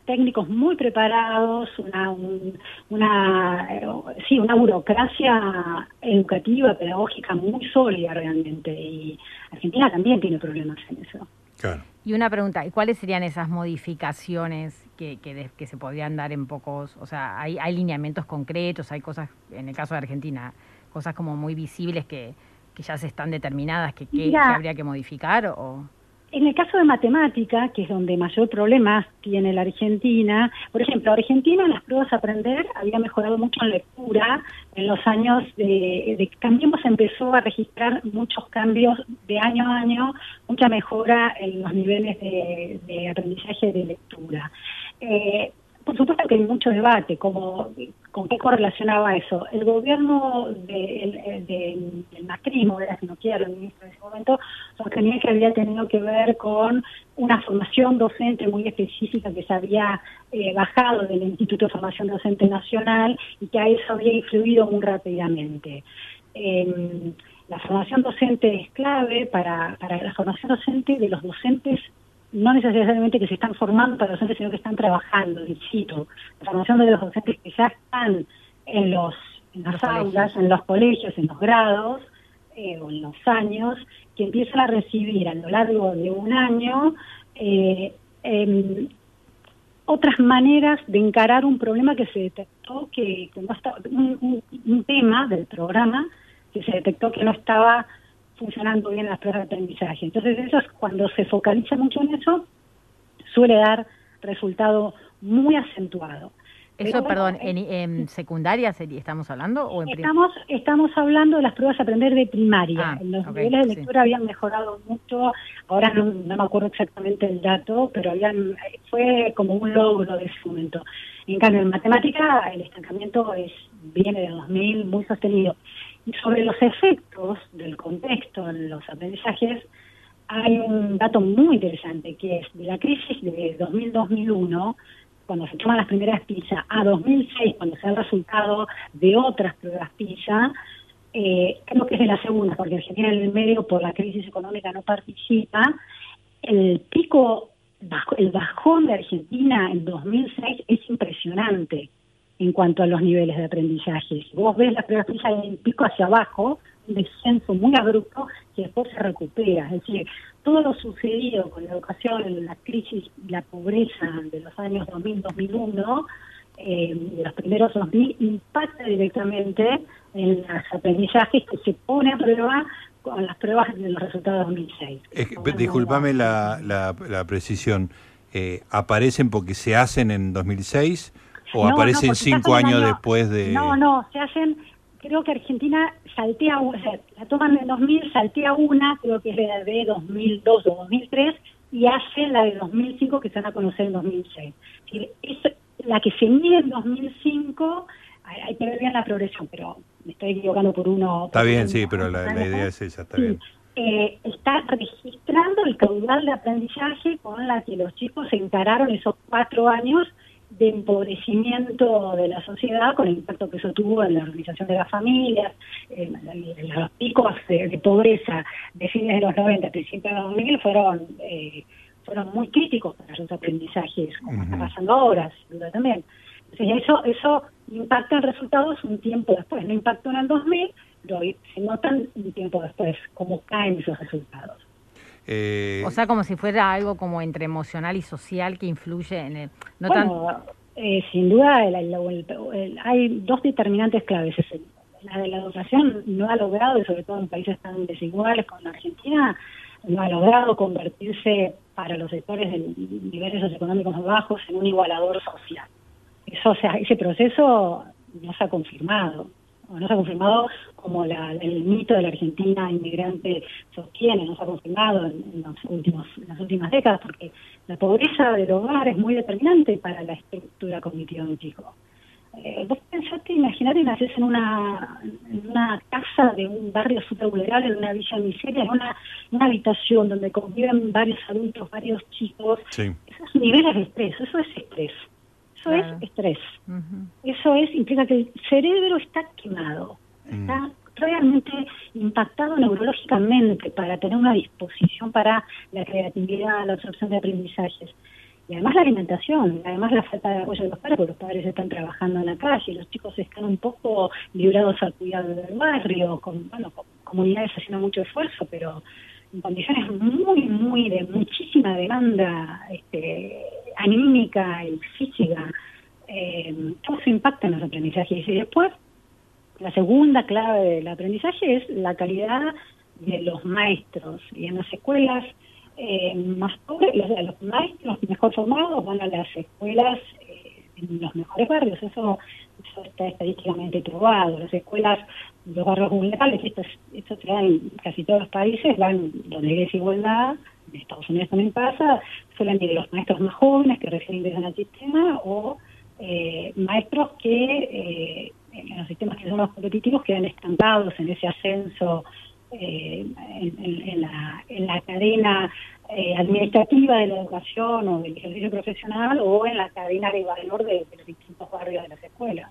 técnicos muy preparados, una, un- una, eh, sí, una burocracia educativa, pedagógica muy sólida realmente. Y Argentina también tiene problemas en eso. Claro. Y una pregunta, ¿y cuáles serían esas modificaciones que, que, de- que se podrían dar en pocos? O sea, ¿hay, hay lineamientos concretos, hay cosas, en el caso de Argentina, cosas como muy visibles que, que ya se están determinadas, que, que- Mira. que habría que modificar? o En el caso de matemática, que es donde mayor problemas tiene la Argentina, por ejemplo, Argentina en las pruebas a aprender había mejorado mucho en lectura en los años de, de Cambiemos empezó a registrar muchos cambios de año a año, mucha mejora en los niveles de, de aprendizaje de lectura. Eh, por supuesto que hay mucho debate, como con qué correlacionaba eso. El gobierno de- el- de- del macrismo, era si no quiero, el ministro en ese momento, sostenía que había tenido que ver con una formación docente muy específica que se había eh, bajado del Instituto de Formación Docente Nacional y que a eso había influido muy rápidamente. Eh, la formación docente es clave para, para la formación docente de los docentes no necesariamente que se están formando para docentes, sino que están trabajando, in situ. La formación de los docentes que ya están en, los, en las Los aulas, colegios. en los colegios, en los grados, eh, o en los años, que empiezan a recibir a lo largo de un año eh, em, otras maneras de encarar un problema que se detectó que, que no estaba, un, un- un tema del programa que se detectó que no estaba funcionando bien las pruebas de aprendizaje. Entonces eso es cuando se focaliza mucho en eso, suele dar resultado muy acentuado. Eso, bueno, perdón, eh, en, en secundaria estamos hablando o en Estamos, estamos hablando de las pruebas a aprender de primaria. Ah, los ok, niveles de sí. lectura habían mejorado mucho. Ahora no, no me acuerdo exactamente el dato, pero habían fue como un logro de ese momento. En cambio, en matemática el estancamiento es viene de 2000 muy sostenido. Sobre los efectos del contexto en los aprendizajes, hay un dato muy interesante que es de la crisis de 2000-2001, cuando se toman las primeras PISA, a 2006, cuando se da el resultado de otras pruebas PISA, eh, creo que es de la segunda, porque Argentina en el medio por la crisis económica no participa, el pico, el bajón de Argentina en 2006 es impresionante en cuanto a los niveles de aprendizaje. Si vos ves las pruebas PISA, hay un pico hacia abajo, un descenso muy abrupto que después se recupera. Es decir, todo lo sucedido con la educación, la crisis, la pobreza de los años 2000-2001, eh, los primeros 2000, impacta directamente en los aprendizajes que se pone a prueba con las pruebas de los resultados de 2006. Es que, disculpame la, la, la precisión. Eh, ¿Aparecen porque se hacen en 2006 o No, aparecen cinco años año- después de...? No, no, se hacen, creo que Argentina saltea, o sea, la toman en 2000, saltea una, creo que es la de 2002 o 2003, y hace la de 2005 que se van a conocer en 2006. Es la que se mide en 2005, hay, que ver bien la progresión, pero me estoy equivocando por uno. Está por bien, uno, sí, pero la, idea es esa, está Sí, bien. eh, está registrando el caudal de aprendizaje con la que los chicos se encararon esos cuatro años de empobrecimiento de la sociedad con el impacto que eso tuvo en la organización de las familias, en, en los picos de, de pobreza de fines de los 90, principios de los 2000 fueron eh, fueron muy críticos para los aprendizajes, como está pasando ahora, sin duda también. Entonces eso, eso impacta en resultados un tiempo después, no impactó en el 2000, pero se notan un tiempo después cómo caen esos resultados. Eh, O sea, como si fuera algo como entre emocional y social que influye en el... No tan- bueno, eh, sin duda el- el- el- el- hay dos determinantes claves. Es el- la de la educación no ha logrado, y sobre todo en países tan desiguales como la Argentina, no ha logrado convertirse para los sectores de niveles socioeconómicos más bajos en un igualador social. Eso, o sea, ese proceso no se ha confirmado. No se ha confirmado como la- el mito de la Argentina inmigrante sostiene, no se ha confirmado en, en los últimos, en las últimas décadas, porque la pobreza del hogar es muy determinante para la estructura cognitiva de un chico. Eh, vos pensate, imaginate naces en una, en una casa de un barrio súper vulnerable, en una villa de miseria, en una, una habitación donde conviven varios adultos, varios chicos. sí. Esos niveles de estrés, eso es estrés. Eso es estrés. Eso es implica que el cerebro está quemado, está realmente impactado neurológicamente para tener una disposición para la creatividad, la absorción de aprendizajes. Y además la alimentación, además la falta de apoyo de los padres, porque los padres están trabajando en la calle, los chicos están un poco librados al cuidado del barrio, con, bueno, con comunidades haciendo mucho esfuerzo, pero en condiciones muy, muy de muchísima demanda este, anímica y física. Eh, todo eso impacta en los aprendizajes. Y después, la segunda clave del aprendizaje es la calidad de los maestros. Y en las escuelas eh, más pobres, los, los maestros mejor formados van a las escuelas eh, en los mejores barrios. Eso, eso está estadísticamente probado. Las escuelas, los barrios vulnerables, esto, es- esto se da en casi todos los países, van donde hay desigualdad, en Estados Unidos también pasa, suelen ir los maestros más jóvenes que recién ingresan al sistema o eh, maestros que eh, en los sistemas que son más competitivos quedan estancados en ese ascenso eh, en, en- la, en la cadena eh, administrativa de la educación o del ejercicio profesional o en la cadena de valor de, de los distintos barrios de las escuelas.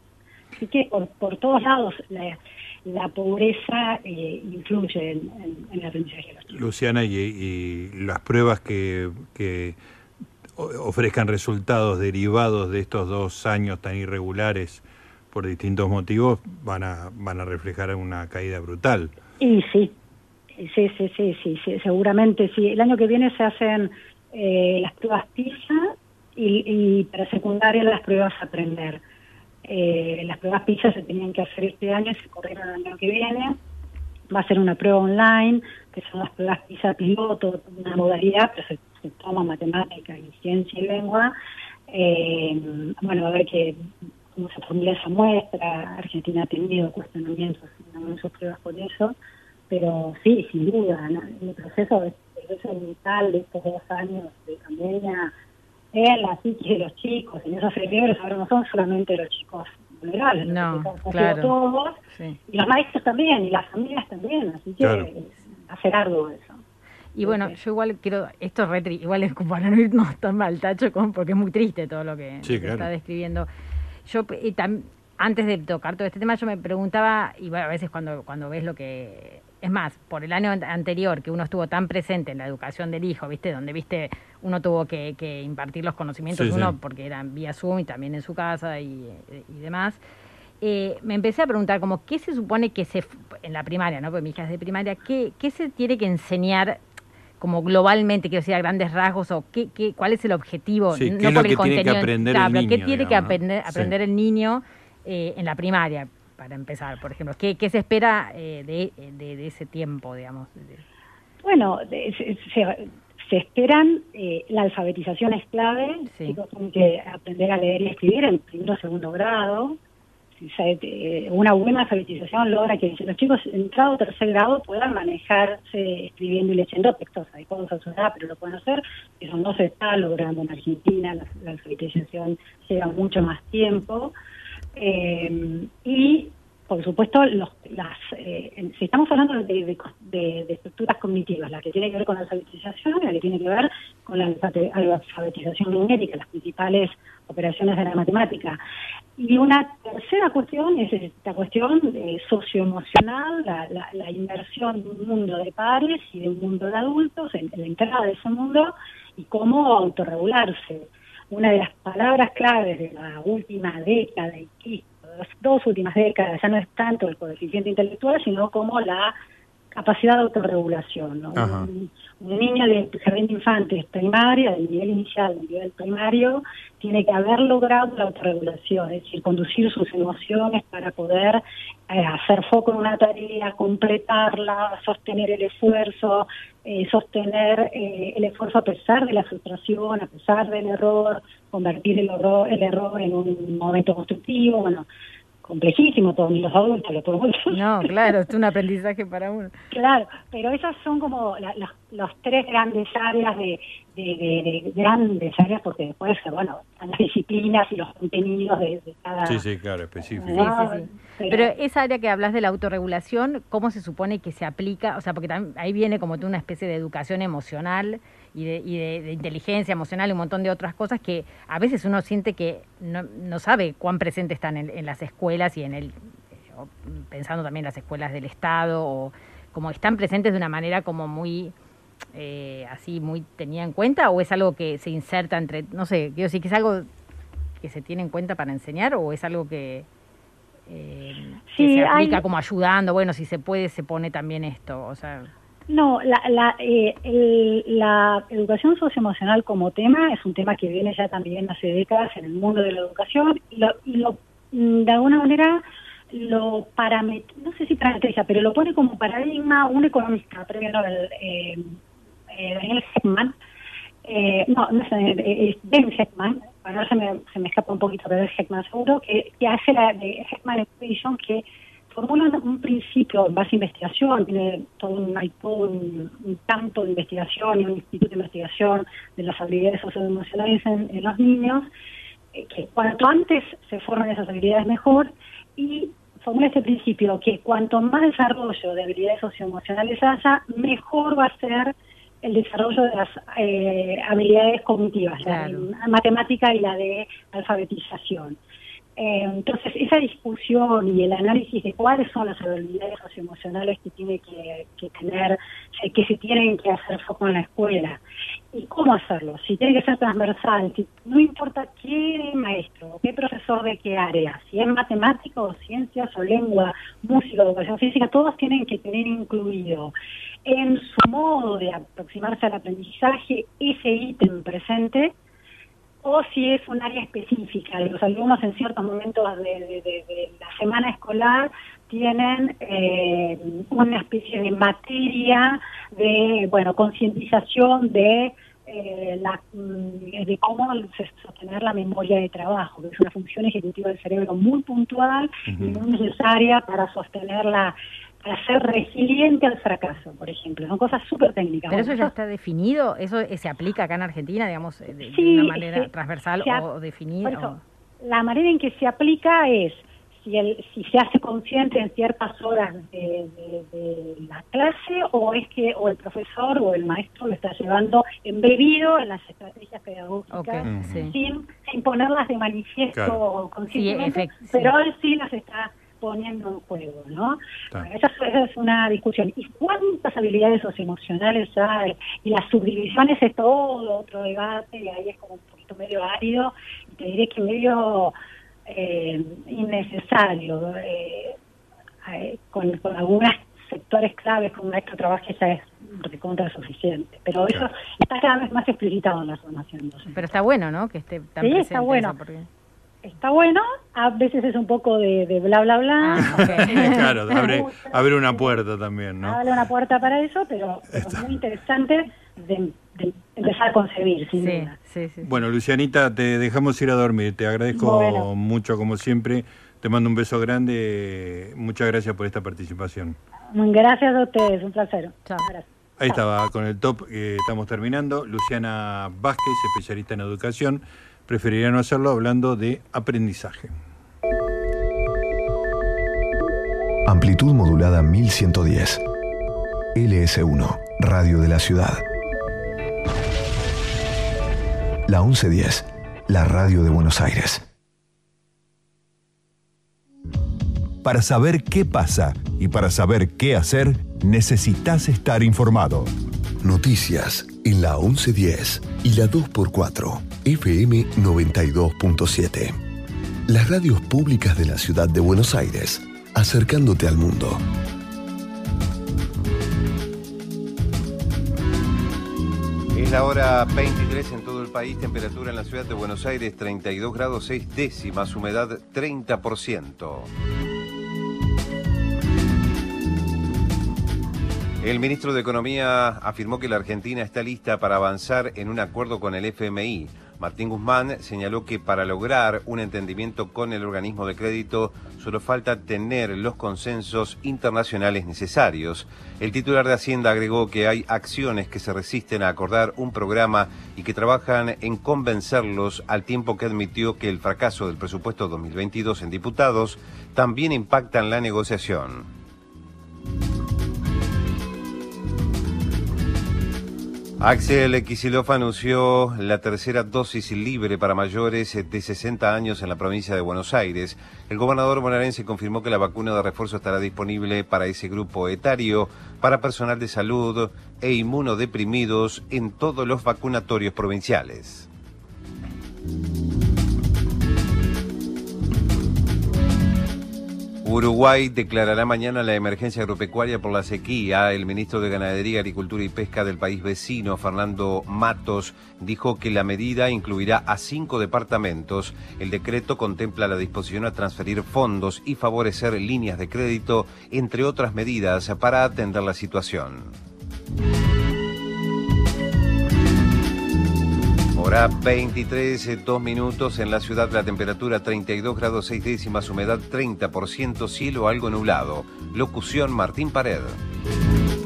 Así que por, por todos lados la, la pobreza eh, influye en, en- en el aprendizaje de los chicos. Luciana, y, y las pruebas que, que ofrezcan resultados derivados de estos dos años tan irregulares por distintos motivos van a, van a reflejar una caída brutal. Y sí, sí, sí, sí, sí, sí, seguramente sí. El año que viene se hacen eh, las pruebas PISA y, y para secundaria las pruebas Aprender. Eh, las pruebas PISA se tenían que hacer este año y se corrieron el año que viene. Va a ser una prueba online, que son las pruebas PISA piloto, una modalidad, pero se, toma matemática y ciencia y lengua. Eh, bueno, a ver que, cómo se formula esa muestra. Argentina ha tenido cuestionamientos en sus pruebas por eso, pero sí, sin duda, ¿no? el proceso, el proceso de estos dos años de pandemia en la psiquis de los chicos, en esos cerebros, ahora no son solamente los chicos vulnerables, No, los claro. todos, Sí. y los maestros también, y las familias también, así que Claro. hacer arduo eso. Y bueno, yo igual quiero, esto es re igual es como para no irnos tan mal tacho con, porque es muy triste todo lo que, Sí, lo que claro. está describiendo. Yo eh, tam- antes de tocar todo este tema, yo me preguntaba, y bueno, a veces cuando, cuando ves lo que es más, por el año an- anterior que uno estuvo tan presente en la educación del hijo, ¿viste? Donde, ¿viste? Uno tuvo que, que impartir los conocimientos, Sí, uno sí. porque eran vía Zoom y también en su casa y, y demás. Eh, me empecé a preguntar como qué se supone que se en la primaria, ¿no? Porque mi hija es de primaria, ¿qué, qué se tiene que enseñar como globalmente, quiero decir, a grandes rasgos, o qué, qué, cuál es el objetivo, Sí, no ¿qué por el que tiene que contenido, aprender claro, el ¿qué niño, aprender, aprender el niño eh, en la primaria, para empezar, por ejemplo? ¿Qué, qué se espera eh, de, de, de ese tiempo, digamos? Bueno, de- se, se- se esperan, eh, la alfabetización es clave, Sí. chicos tienen que aprender a leer y escribir en primero o segundo grado. Eh, Una buena alfabetización logra que los chicos en grado o tercer grado puedan manejarse escribiendo y leyendo textos adecuados a su edad, pero lo pueden hacer. Eso no se está logrando en Argentina, la, la alfabetización lleva mucho más tiempo. Eh, y por supuesto, los, las, eh, si estamos hablando de, de- de- de estructuras cognitivas, la que tiene que ver con la alfabetización y la que tiene que ver con la alfabetización numérica, las principales operaciones de la matemática. Y una tercera cuestión es esta cuestión eh, socioemocional, la, la, la inversión de un mundo de pares y de un mundo de adultos, en, en la entrada de ese mundo y cómo autorregularse. Una de las palabras claves de la última década y las dos últimas décadas ya no es tanto el coeficiente intelectual, sino como la capacidad de autorregulación. ¿no? Un, un niño de jardín de infantes primaria, del nivel inicial, del nivel primario, tiene que haber logrado la autorregulación, es decir, conducir sus emociones para poder eh, hacer foco en una tarea, completarla, sostener el esfuerzo, eh, sostener eh, el esfuerzo a pesar de la frustración, a pesar del error, convertir el, error el error en un momento constructivo, bueno, complejísimo, todos los adultos lo podemos No, claro, es un aprendizaje para uno. Claro, pero esas son como la- las los tres grandes áreas de, de, de- de grandes áreas, porque después, bueno, están las disciplinas y los contenidos de, de cada... Sí, sí, claro, específico. Sí, sí, sí. Pero esa área que hablas de la autorregulación, ¿cómo se supone que se aplica? O sea, porque ahí viene como tú una especie de educación emocional y, de, y de, de inteligencia emocional y un montón de otras cosas que a veces uno siente que no, no sabe cuán presentes están en, en las escuelas y en el, pensando también en las escuelas del Estado, o como están presentes de una manera como muy eh, así muy tenida en cuenta o es algo que se inserta entre, no sé, quiero decir que es algo que se tiene en cuenta para enseñar o es algo que, eh, que se aplica hay- como ayudando, bueno, si se puede se pone también esto, o sea, No, la, la, eh, el- la educación socioemocional como tema es un tema que viene ya también hace décadas en el mundo de la educación y lo, y lo, mm, de alguna manera lo paramet no sé si parametriza, pero lo pone como paradigma un economista, premio Nobel, eh, eh, Daniel Heckman, eh, no, no es, eh, es Ben Heckman, ahora se me, se me escapa un poquito, pero es Heckman seguro, que, que hace la de Heckman Equation que formula un, principio en base a investigación, tiene todo un, hay todo un, un campo de investigación y un instituto de investigación de las habilidades socioemocionales en, en los niños, eh, que cuanto antes se formen esas habilidades mejor y formula este principio que cuanto más desarrollo de habilidades socioemocionales haya, mejor va a ser el desarrollo de las eh, habilidades cognitivas, la de matemática y la de alfabetización. Eh, entonces, esa discusión y el análisis de cuáles son las habilidades socioemocionales que tiene que, que tener, eh, que se tienen que hacer foco en la escuela y cómo hacerlo, si tiene que ser transversal, si- no importa qué maestro, qué profesor de qué área, si es matemático, ciencias o lengua, música, educación física, todos tienen que tener incluido. En su modo de aproximarse al aprendizaje ese ítem presente o si es un área específica. Los alumnos en ciertos momentos de, de- de- de la semana escolar tienen eh, una especie de materia de, bueno, concientización de eh, la, mm, de cómo sostener la memoria de trabajo, que es una función ejecutiva del cerebro muy puntual y muy necesaria para sostenerla, para ser resiliente al fracaso, por ejemplo. Son cosas súper técnicas. pero eso ya está definido, eso eh, se aplica acá en Argentina, digamos, eh, de, una manera se- transversal se o definida. por eso, o- la manera en que se aplica es si, el, si se hace consciente en ciertas horas de, de- de la clase o es que o el profesor o el maestro lo está llevando embebido en las estrategias pedagógicas Mm. sí. sin, sin ponerlas de manifiesto Claro. o conscientemente, sí. pero él sí las está poniendo en juego, ¿no? Esa, es- esa es una discusión. ¿Y cuántas habilidades socioemocionales hay? Y las subdivisiones es todo otro debate y ahí es como un poquito medio árido y te diré que medio eh, innecesario eh, eh, con, con algunos sectores claves como maestro trabajo ya es recontra suficiente. Pero eso está cada vez más explicitado en la formación docente. Pero está bueno, ¿no? Que esté tan Sí, presente está bueno. eso, porque- Está bueno, a veces es un poco de, de bla bla bla. claro, abre, abre una puerta también, ¿no? abre una puerta para eso, pero, es muy interesante de, de empezar a concebir, sin duda. Bueno, Lucianita, te dejamos ir a dormir. Te agradezco Bueno. mucho, como siempre. Te mando un beso grande. Muchas gracias por esta participación. Gracias a ustedes, un placer. Chao. Ahí estaba con el top que estamos terminando. Luciana Vázquez, especialista en educación. Preferiría no hacerlo hablando de aprendizaje. Amplitud modulada 1110. LS1, Radio de la Ciudad. La 1110, la radio de Buenos Aires. Para saber qué pasa y para saber qué hacer, necesitas estar informado. Noticias en la 1110 y la 2x4, FM 92.7. Las radios públicas de la ciudad de Buenos Aires, acercándote al mundo. Es la hora 23 en todo el país, temperatura en la ciudad de Buenos Aires 32 grados 6 décimas, humedad 30%. El ministro de Economía afirmó que la Argentina está lista para avanzar en un acuerdo con el FMI. Martín Guzmán señaló que para lograr un entendimiento con el organismo de crédito solo falta tener los consensos internacionales necesarios. El titular de Hacienda agregó que hay acciones que se resisten a acordar un programa y que trabajan en convencerlos al tiempo que admitió que el fracaso del presupuesto 2022 en diputados también impacta en la negociación. Axel Kicillof anunció la tercera dosis libre para mayores de 60 años en la provincia de Buenos Aires. El gobernador bonaerense confirmó que la vacuna de refuerzo estará disponible para ese grupo etario, para personal de salud e inmunodeprimidos en todos los vacunatorios provinciales. Uruguay declarará mañana la emergencia agropecuaria por la sequía. El ministro de Ganadería, Agricultura y Pesca del país vecino, Fernando Matos, dijo que la medida incluirá a cinco departamentos. El decreto contempla la disposición a transferir fondos y favorecer líneas de crédito, entre otras medidas, para atender la situación. Hora 23, eh, dos minutos en la ciudad, la temperatura 32 grados 6 décimas, humedad 30%, cielo algo nublado. Locución Martín Pared.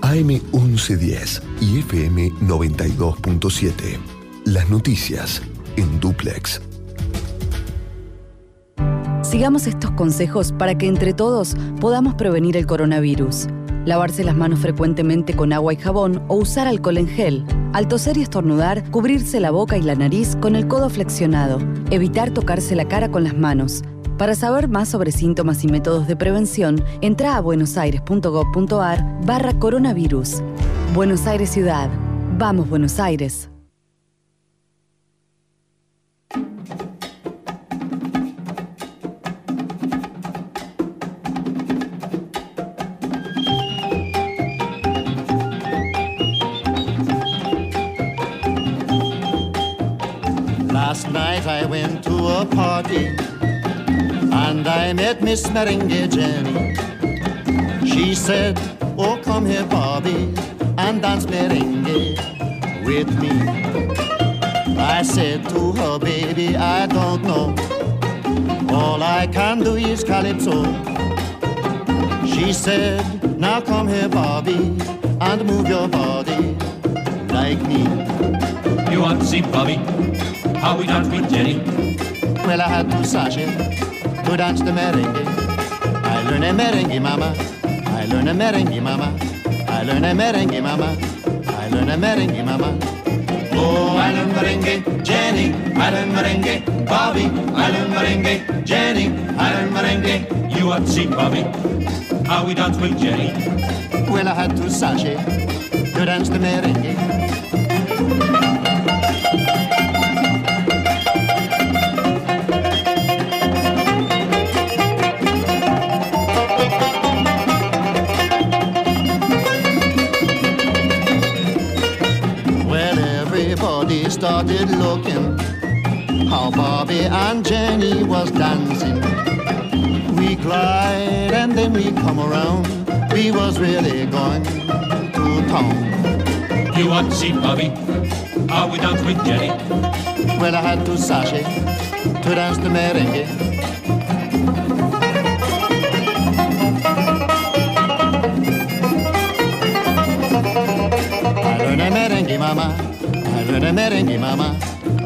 AM 1110 y FM 92.7. Las noticias en duplex. Sigamos estos consejos para que entre todos podamos prevenir el coronavirus. Lavarse las manos frecuentemente con agua y jabón o usar alcohol en gel. Al toser y estornudar, cubrirse la boca y la nariz con el codo flexionado. Evitar tocarse la cara con las manos. Para saber más sobre síntomas y métodos de prevención, entra a buenosaires.gov.ar barra coronavirus. Buenos Aires Ciudad. Vamos Buenos Aires. Night I went to a party and I met Miss Merengue Jenny. She said, Oh, come here, Bobby, and dance merengue with me. I said to her, baby, I don't know. All I can do is calypso. She said, Now come here, Bobby, and move your body like me. You want to see Bobby? How we dance with Jenny? Well, I had to sashay to dance the merengue. I learn a merengue, mama. I learn a merengue, mama. I learn a merengue, mama. I learn a merengue, mama. Oh, I learn merengue, Jenny. I learn merengue, Bobby. I learn merengue, Jenny. I learn merengue. You want to see Bobby? How we dance with Jenny? Well, I had to sashay to dance the merengue. Started looking how Bobby and Jenny was dancing. We glide and then we come around. We was really going to town. You want to see Bobby? How we dance with Jenny? Well, I had to sashay to dance the merengue. Learn a merengue, mama.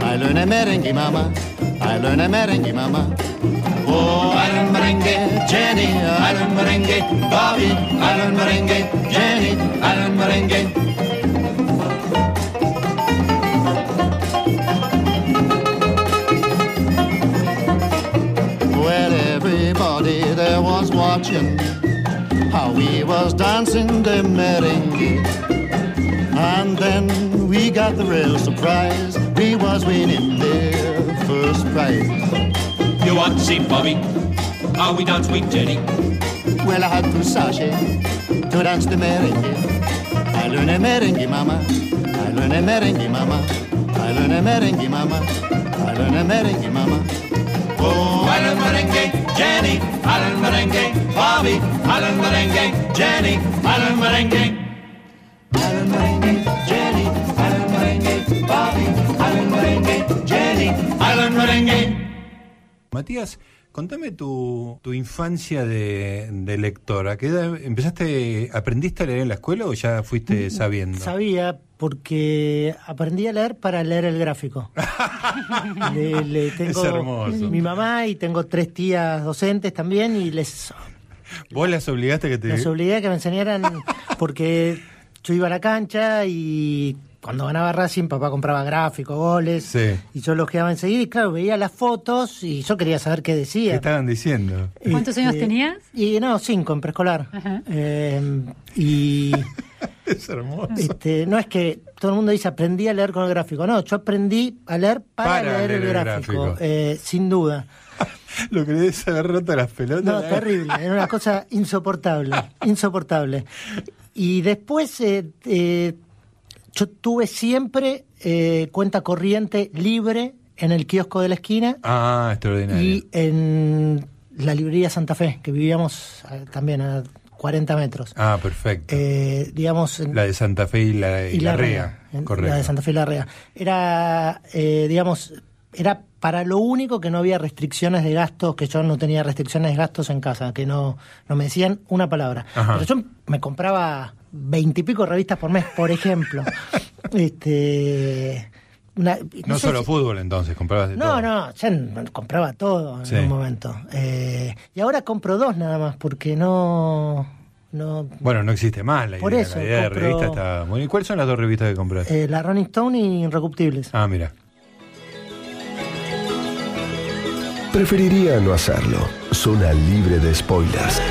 I learn a merengue, mama. I learn a merengue, mama. Oh, I learn merengue, Jenny. I learn merengue, Bobby. I learn merengue, Jenny. I learn merengue. There was watching how we was dancing the merengue. And then we got the real surprise. We was winning their first prize. You want to see Bobby? How we dance with Jenny? Well, I had to sashay to dance the merengue. I learn a merengue, mama. I learn a merengue, mama. I learn a merengue, mama. I learn a merengue, mama. Oh, I learn merengue, Jenny. I learn merengue, Bobby. I learn merengue, Jenny. I learn merengue. Matías, contame tu, tu infancia de, de lector. ¿A qué edad empezaste, aprendiste a leer en la escuela o ya fuiste sabiendo? Sabía porque aprendí a leer para leer el gráfico. Le- le tengo Es hermoso. Mi mamá y tengo tres tías docentes también y les, ¿Vos las obligaste a que te... les obligué a que me enseñaran porque yo iba a la cancha y cuando ganaba Racing, papá compraba gráficos, goles, Sí. y yo los quedaba enseguida y claro, veía las fotos y yo quería saber qué ¿Qué decía. estaban diciendo? ¿Cuántos años tenías? Y no, cinco en preescolar. Ajá. Eh, y Es hermoso. este, no es que todo el mundo dice aprendí a leer con el gráfico. No, yo aprendí a leer para, Para leer, el gráfico, gráfico. eh, sin duda. Lo que le debes haber roto las pelotas. No, terrible, era una cosa insoportable, insoportable. Y después eh, eh, yo tuve siempre eh, cuenta corriente libre en el kiosco de la esquina Ah, extraordinario. y en la librería Santa Fe, que vivíamos eh, también a 40 metros. Ah, perfecto. Eh, digamos, la de Santa Fe y la, y la Rea. Correcto. La de Santa Fe y la Rea. Era, eh, digamos, era para lo único que no había restricciones de gastos, que yo no tenía restricciones de gastos en casa, que no, no me decían una palabra. Ajá. Pero yo me compraba veintipico revistas por mes, por ejemplo. este una- No, sé solo fútbol entonces, comprabas de no, todo. no, ya n- compraba todo en Sí. un momento. Eh, y ahora compro dos nada más, porque no... no Bueno, no existe más la idea, Por eso, la idea de revista está muy... ¿Y cuáles son las dos revistas que compraste? eh, la Rolling Stone y Irrecuptibles. Ah, mira. Preferiría no hacerlo. Zona libre de spoilers.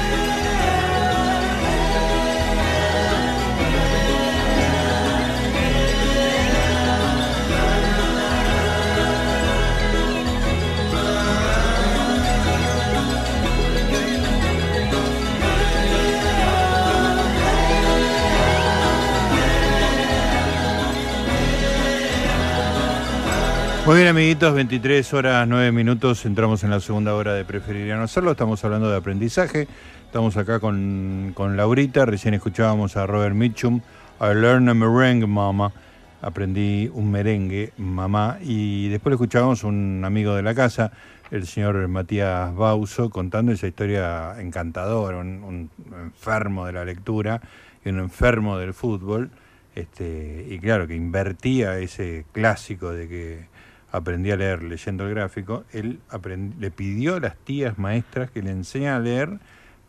Muy bien, amiguitos, 23 horas 9 minutos, entramos en la segunda hora de Preferiría no hacerlo, estamos hablando de aprendizaje, estamos acá con, con Laurita, recién escuchábamos a Robert Mitchum, I learned a merengue, mama, aprendí un merengue, mamá, y después le escuchábamos un amigo de la casa, el señor Matías Bauso, contando esa historia encantadora, un, un enfermo de la lectura y un enfermo del fútbol, este, y claro, que invertía ese clásico de que aprendí a leer leyendo el gráfico, él le pidió a las tías maestras que le enseñan a leer,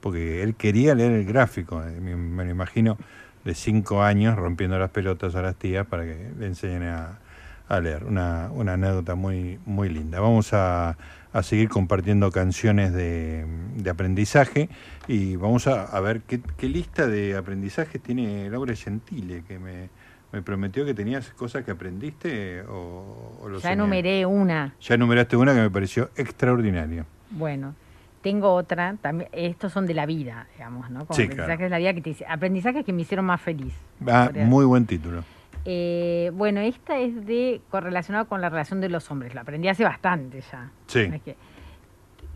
porque él quería leer el gráfico, eh, me, me lo imagino de cinco años rompiendo las pelotas a las tías para que le enseñen a, a leer. Una, una anécdota muy, muy linda. Vamos a, a seguir compartiendo canciones de, de aprendizaje y vamos a, a ver qué, qué lista de aprendizajes tiene Laura Gentile, que me, me prometió que tenías cosas que aprendiste o, o lo Ya enumeré una. Ya enumeraste una que me pareció extraordinaria. Bueno, tengo otra. También, estos son de la vida, digamos, ¿no? Como Sí, aprendizajes claro. de la vida que te aprendizajes que me hicieron más feliz. Ah, muy buen título. Eh, bueno, esta es de correlacionado con la relación de los hombres. La aprendí hace bastante ya. Sí. No es que-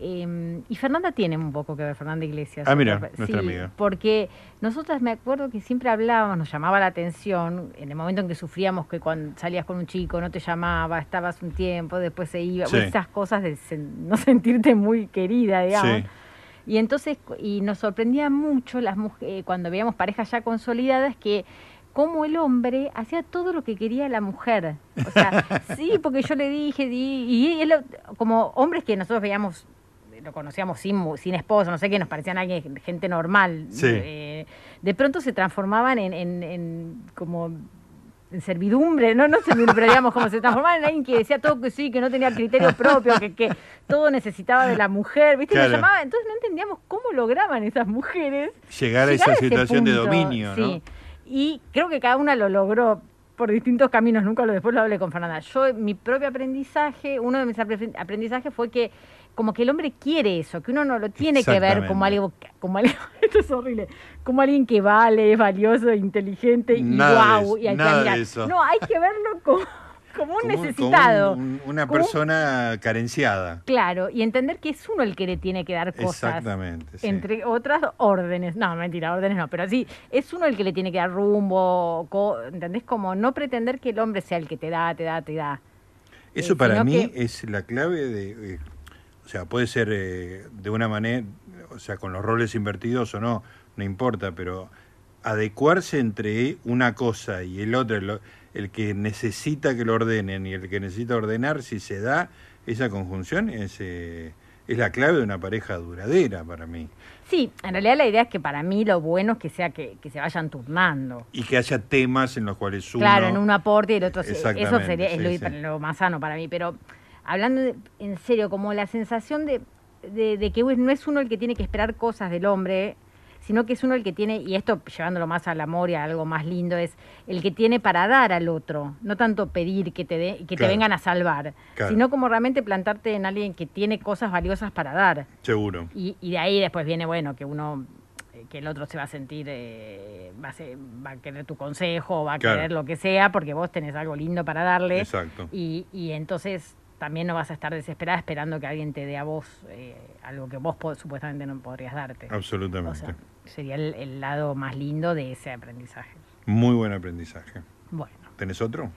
eh, y Fernanda tiene un poco que ver, Fernanda Iglesias. Ah, mira, Sí, nuestra amiga. Porque nosotras me acuerdo que siempre hablábamos, nos llamaba la atención, en el momento en que sufríamos que cuando salías con un chico no te llamaba, estabas un tiempo, después se iba, Sí. esas cosas de sen- no sentirte muy querida, digamos. Sí. Y entonces, y nos sorprendía mucho las mujeres, cuando veíamos parejas ya consolidadas, que como el hombre hacía todo lo que quería la mujer. O sea, sí, porque yo le dije, di- y él, como hombres que nosotros veíamos, lo conocíamos sin, sin esposo, no sé qué, nos parecían alguien, gente normal. Sí. eh, de pronto se transformaban en, en- en como en servidumbre, no, no servidumbre, digamos, como se transformaban en alguien que decía todo que sí, que no tenía criterio propio, que, que todo necesitaba de la mujer, ¿viste? Claro. Llamaba, entonces no entendíamos cómo lograban esas mujeres Llegar a esa situación de dominio, ¿no? sí. Y creo que cada una lo logró por distintos caminos, nunca lo después lo hablé con Fernanda. Yo, mi propio aprendizaje, uno de mis apre- aprendizajes fue que como que el hombre quiere eso, que uno no lo tiene que ver como algo, como algo, esto es horrible, como alguien que vale, es valioso, inteligente y Nada de guau, eso, y hay que nada de eso. No, hay que verlo como, como un Como necesitado. como un- una Como un- persona carenciada. Claro, y entender que es uno el que le tiene que dar cosas. Exactamente. sí. Entre otras órdenes. No, mentira, órdenes no, pero sí, es uno el que le tiene que dar rumbo, ¿entendés? Como no pretender que el hombre sea el que te da, te da, te da. Eso Eh, para mí que- es la clave de, o sea, puede ser eh, de una manera, o sea, con los roles invertidos o no, no importa, pero adecuarse entre una cosa y el otro, el, el que necesita que lo ordenen y el que necesita ordenar, si se da esa conjunción, es, eh, es la clave de una pareja duradera para mí. Sí, en realidad la idea es que para mí lo bueno es que sea que, que se vayan turnando. Y que haya temas en los cuales uno... Claro, en un aporte y el otro... sí, Eso sería es lo, sí, sí. lo más sano para mí. Pero hablando de- en serio, como la sensación de, de, de que no es uno el que tiene que esperar cosas del hombre, sino que es uno el que tiene, y esto llevándolo más al amor y a algo más lindo, es el que tiene para dar al otro, no tanto pedir que te, dé- que te vengan a salvar, Claro. sino como realmente plantarte en alguien que tiene cosas valiosas para dar. Seguro. Y, y de ahí después viene, bueno, que uno, eh, que el otro se va a sentir, eh, va, a ser- va a querer tu consejo, va a Claro. querer lo que sea, porque vos tenés algo lindo para darle. Exacto. Y, y entonces también no vas a estar desesperada esperando que alguien te dé a vos eh, algo que vos supuestamente no podrías darte. Absolutamente. O sea, sería el, el lado más lindo de ese aprendizaje. Muy buen aprendizaje. Bueno, ¿Tenés otro?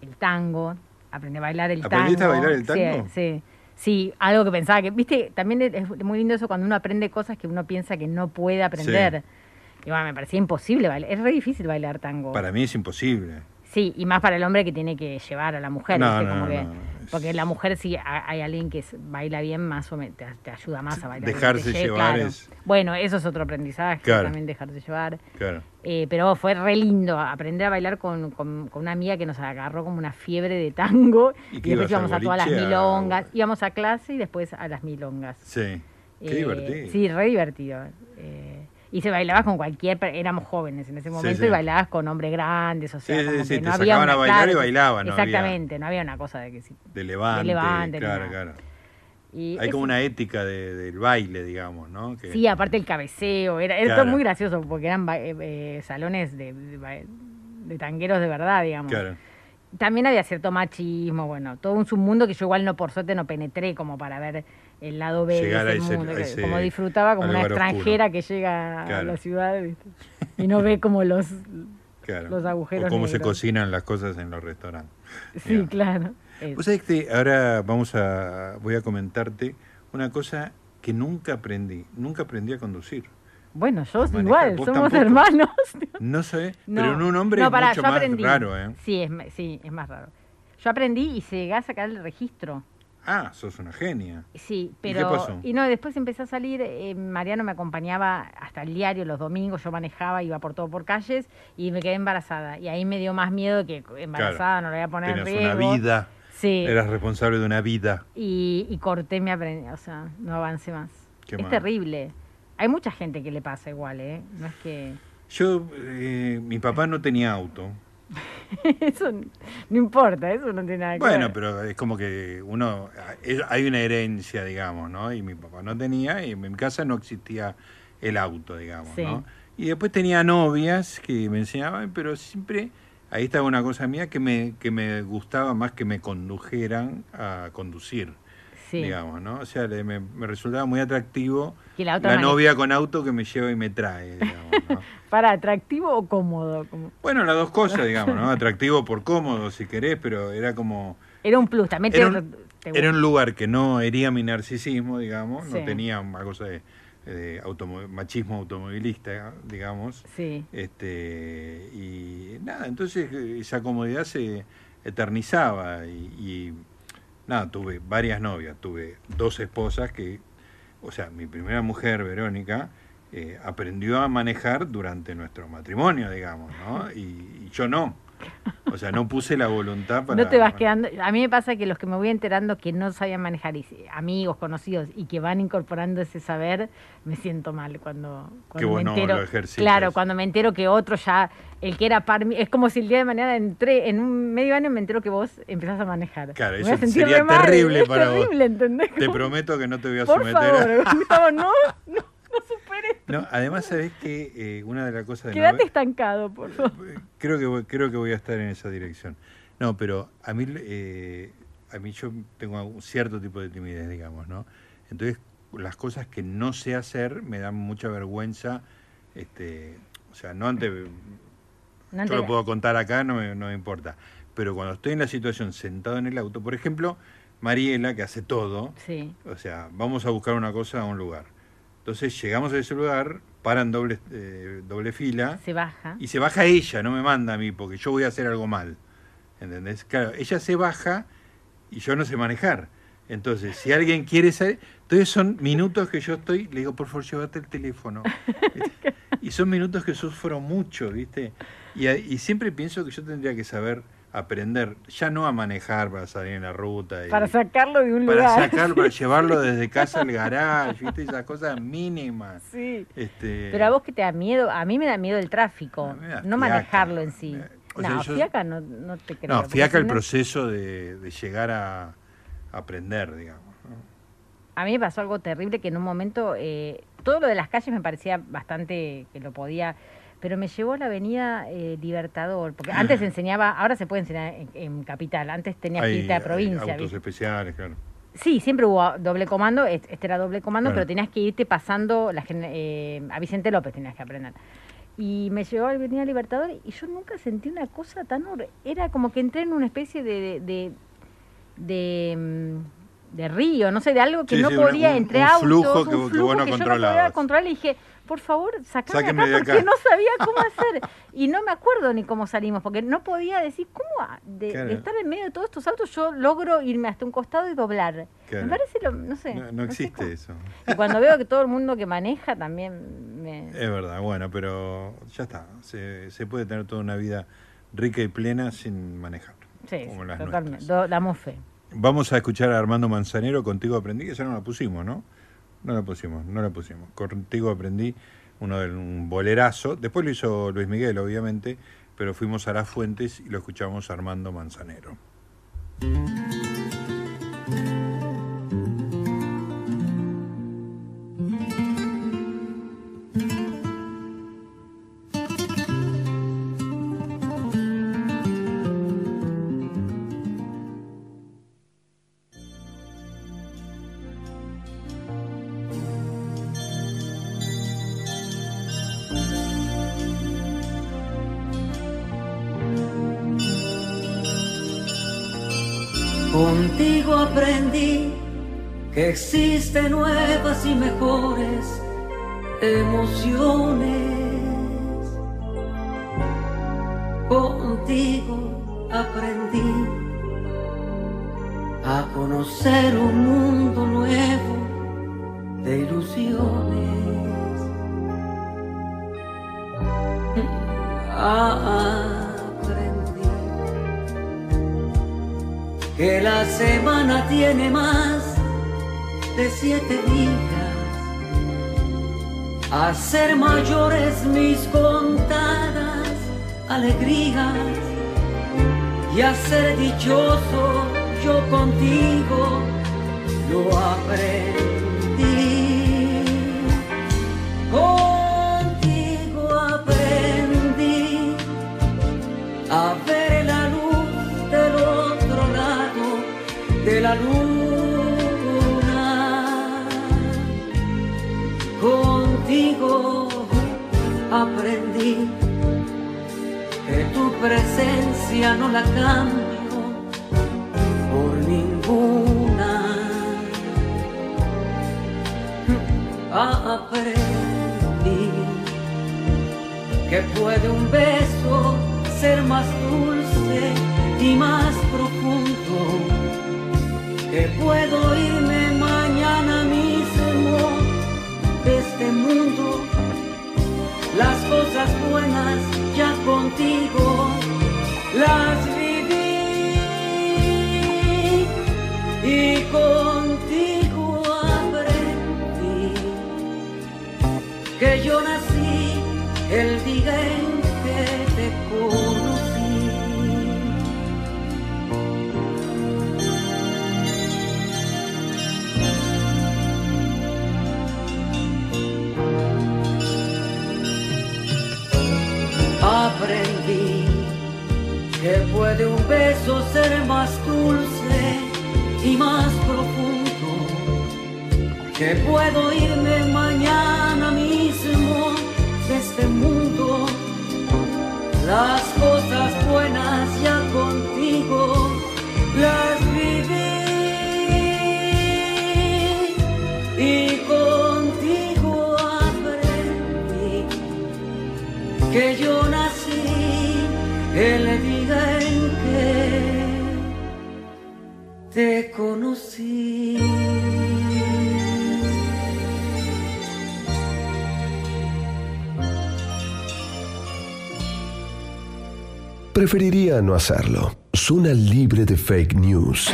el tango, aprendí a bailar el tango. ¿Aprendiste a bailar el Sí, tango? Sí, sí, algo que pensaba que, viste, también es muy lindo eso cuando uno aprende cosas que uno piensa que no puede aprender. Y bueno, me parecía imposible bailar, es re difícil bailar tango. Para mí es imposible. Sí, y más para el hombre que tiene que llevar a la mujer. No, ¿viste? no, Como no, que- no, Porque la mujer, si ha- hay alguien que baila bien, más o menos te, te ayuda más a bailar. Dejarse llevar claro. es- Bueno, eso es otro aprendizaje, Claro. también dejarse llevar. Claro. Eh, pero fue re lindo aprender a bailar con, con- con una amiga que nos agarró como una fiebre de tango. ¿Y después íbamos a todas las a- milongas. Íbamos a clase y después a las milongas. Sí. Qué Eh, divertido. Sí, re divertido. Eh, y se bailabas con cualquier, éramos jóvenes en ese momento sí. y bailabas con hombres grandes, o sea, Sí, como que te no había sacaban una a bailar claro, y bailaban, no había- Exactamente, no había una cosa de que si De levante. levante ni claro, claro. y Hay es- como una ética de- del baile, digamos, ¿no? Que- Sí, aparte el cabeceo, era, era todo Claro. muy gracioso porque eran eh, eh, salones de, de de tangueros de verdad, digamos. Claro. También había cierto machismo, bueno, todo un submundo que yo igual no por suerte no penetré como para ver el lado B Llegar de a ese ese- mundo, a ese- como disfrutaba como una lugar oscuro. extranjera que llega a Claro. la ciudad ¿viste? y no ve como los Claro. los agujeros O cómo se negros. cocinan las cosas en los restaurantes. Sí, claro. Vos sabés que ahora vamos a, voy a comentarte una cosa que nunca aprendí. Nunca aprendí a conducir. bueno, yo manejar, igual, somos tampoco. hermanos. No sé, No. pero en un hombre No, es pará, mucho yo más aprendí. raro, ¿eh? Sí es, sí, es más raro. Yo aprendí y llegué a sacar el registro. Ah, sos una genia. Sí, ¿Y pero. qué pasó? y no, después empecé a salir. eh, Mariano me acompañaba hasta el diario los domingos. Yo manejaba, iba por todo por calles y me quedé embarazada. Y ahí me dio más miedo que embarazada, no lo voy a poner en riesgo. una vida. Sí. Eras responsable de una vida. Y, y corté mi aprendizaje, o sea, no avancé más. Qué es mal. terrible. Hay mucha gente que le pasa igual, ¿eh? No es que. Yo, eh, mi papá no tenía auto. eso no importa, eso no tiene nada que Bueno, ver. pero es como que uno, hay una herencia, digamos, ¿no? Y mi papá no tenía, y en mi casa no existía el auto, digamos, Sí. ¿no? Y después tenía novias que me enseñaban, pero siempre, ahí estaba una cosa mía que me, que me gustaba más que me condujeran a conducir, Sí. digamos, ¿no? O sea, le- me, me resultaba muy atractivo la otra la maneja. novia con auto que me lleva y me trae, digamos, ¿no? ¿Para atractivo o cómodo? Como- Bueno, las dos cosas, digamos, ¿no? Atractivo por cómodo, si querés, pero era como... Era un plus, también te- Era un, te- era un lugar que no hería mi narcisismo, digamos, Sí. no tenía una cosa de, de automo- machismo automovilista, digamos. Sí. Este, y nada, entonces eh, esa comodidad se eternizaba y, y nada, tuve varias novias, tuve dos esposas que, o sea, mi primera mujer, Verónica, eh, aprendió a manejar durante nuestro matrimonio, digamos, ¿no? Y, y yo no. O sea, no puse la voluntad para... No te vas quedando. A mí me pasa que los que me voy enterando que no sabían manejar, y, amigos, conocidos, y que van incorporando ese saber, me siento mal cuando, cuando vos me no entero. lo claro, cuando me entero que otro ya, el que era par es como si el día de mañana entré, en un medio año me entero que vos empezás a manejar. Claro, Me eso sería mal, terrible es para vos. terrible, ¿entendés? Te prometo que no te voy a Por someter favor, a... Gustavo, no, no, no. No, además, ¿sabés que eh, Una de las cosas de... Quédate estancado, por favor. creo que voy, creo que voy a estar en esa dirección. No, pero a mí eh, a mí yo tengo un cierto tipo de timidez, digamos, ¿no? Entonces las cosas que no sé hacer me dan mucha vergüenza, este, o sea, no ante No yo lo puedo contar acá, no me, no me importa. Pero cuando estoy en la situación sentado en el auto, por ejemplo, Mariela, que hace todo, Sí. o sea, vamos a buscar una cosa a un lugar. Entonces llegamos a ese lugar, paran doble, eh, doble fila. Se baja. Y se baja ella, no me manda a mí, porque yo voy a hacer algo mal. ¿Entendés? Claro, ella se baja y yo no sé manejar. Entonces, si alguien quiere saber, entonces son minutos que yo estoy, le digo, por favor, llévate el teléfono. y son minutos que sufro mucho, ¿viste? Y, y siempre pienso que yo tendría que saber aprender, ya no a manejar para salir en la ruta. y- Para sacarlo de un para lugar. sacarlo, para llevarlo desde casa al garage, ¿viste? Esas cosas mínimas. Sí. Este, Pero a vos que te da miedo, a mí me da miedo el tráfico, no fiaca. manejarlo en sí. o sea, no, yo- fiaca no, no te creo. No, fiaca el no- proceso de, de llegar a aprender, digamos. A mí me pasó algo terrible que en un momento eh, todo lo de las calles me parecía bastante que lo podía, pero me llevó a la avenida eh, Libertador, porque antes enseñaba, ahora se puede enseñar en, en capital, antes tenías que irte a hay provincia. autos ¿viste? especiales, claro. Sí, siempre hubo doble comando, es- este era doble comando, Claro. pero tenías que irte pasando la, eh, a Vicente López tenías que aprender. Y me llevó a la Avenida Libertador y yo nunca sentí una cosa tan... Era como que entré en una especie de... de, de, de, mm, de río, no sé, de algo que Sí, no sí, podía, un- entre un autos, flujo un que que flujo vos no que yo no podía controlar y dije, por favor, sacame Sáquenme acá porque acá. no sabía cómo hacer. Y no me acuerdo ni cómo salimos, porque no podía decir, ¿cómo de, Claro. de estar en medio de todos estos autos yo logro irme hasta un costado y doblar? Claro. Me parece, lo, no sé. No, existe eso. Y cuando veo que todo el mundo que maneja también me... Es verdad, bueno, pero ya está. Se, se puede tener toda una vida rica y plena sin manejar. Sí, como sí, las totalmente. Do- damos fe. Vamos a escuchar a Armando Manzanero, Contigo Aprendí, que ya no la pusimos, ¿no? No la pusimos, no la pusimos. Contigo Aprendí, uno de un bolerazo. Después lo hizo Luis Miguel, obviamente, pero fuimos a las fuentes y lo escuchamos Armando Manzanero. Existen nuevas y mejores emociones. Contigo aprendí a conocer un mundo nuevo de ilusiones. Aprendí que la semana tiene más de siete días, a ser mayores mis contadas alegrías y a ser dichoso yo contigo lo aprendí. Contigo aprendí a ver la luz del otro lado de la luna. Que tu presencia no la cambio por ninguna. Aprendí que puede un beso ser más dulce y más profundo, que puedo irme cosas buenas ya contigo las viví y contigo aprendí que yo nací el día que puede un beso ser más dulce y más profundo, que puedo irme mañana mismo de este mundo. Las cosas buenas ya contigo las viví te conocí. Preferiría no hacerlo. Zona libre de fake news.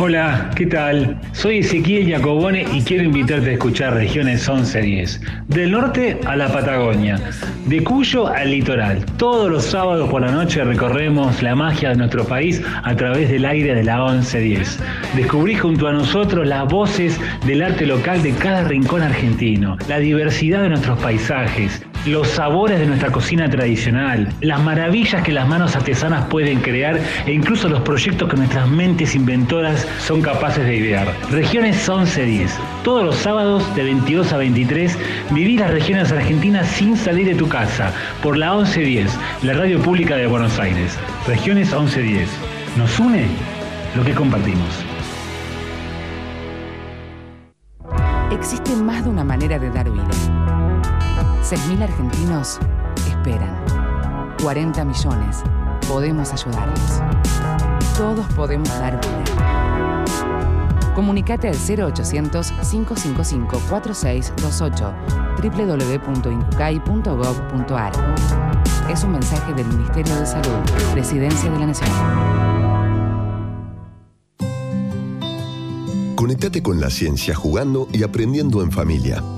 Hola, ¿qué tal? Soy Ezequiel Jacobone y quiero invitarte a escuchar Regiones 1110. Del norte a la Patagonia, de Cuyo al litoral. Todos los sábados por la noche recorremos la magia de nuestro país a través del aire de la 1110. Descubrí junto a nosotros las voces del arte local de cada rincón argentino, la diversidad de nuestros paisajes, los sabores de nuestra cocina tradicional, las maravillas que las manos artesanas pueden crear e incluso los proyectos que nuestras mentes inventoras son capaces de idear. Regiones 1110. Todos los sábados de 22 a 23 viví las regiones argentinas sin salir de tu casa por la 1110, la radio pública de Buenos Aires. Regiones 1110. Nos une lo que compartimos. Existe más de una manera de dar vida. 6.000 argentinos esperan. 40 millones. Podemos ayudarlos. Todos podemos dar vida. Comunicate al 0800-555-4628 www.incucay.gov.ar Es un mensaje del Ministerio de Salud, Presidencia de la Nación. Conectate con la ciencia jugando y aprendiendo en familia.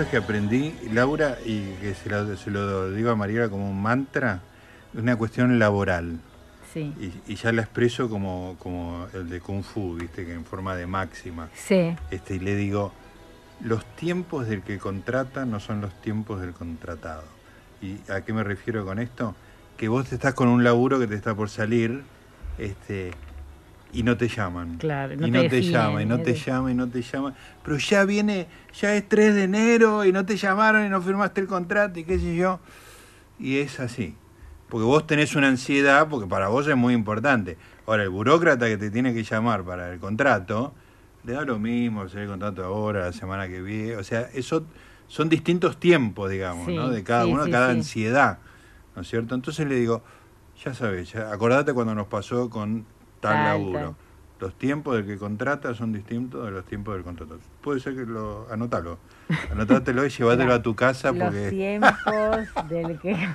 Cosas que aprendí, Laura, y que se lo, se lo digo a Mariela como un mantra, es una cuestión laboral. Sí. Y, y ya la expreso como, como el de Kung Fu, viste, que en forma de máxima. Sí. Este, y le digo, los tiempos del que contrata no son los tiempos del contratado. ¿Y a qué me refiero con esto? Que vos estás con un laburo que te está por salir, este, y no te llaman. Claro, no y no te llaman, y no no te llaman, y no te llaman. Pero ya viene, ya es 3 de enero y no te llamaron y no firmaste el contrato y qué sé yo. Y es así. Porque vos tenés una ansiedad, porque para vos es muy importante. Ahora, el burócrata que te tiene que llamar para el contrato, le da lo mismo hacer el contrato ahora, la semana que viene. O sea, eso son distintos tiempos, digamos, Sí, ¿no? De cada sí, uno, sí, cada ansiedad, ¿no es cierto? Entonces le digo, ya sabes, ya, acordate cuando nos pasó con tal Tal, laburo. tal. Los tiempos del que contrata son distintos de los tiempos del contrato. Puede ser que lo anotalo. Anotátelo y llévatelo a tu casa Los porque tiempos del que...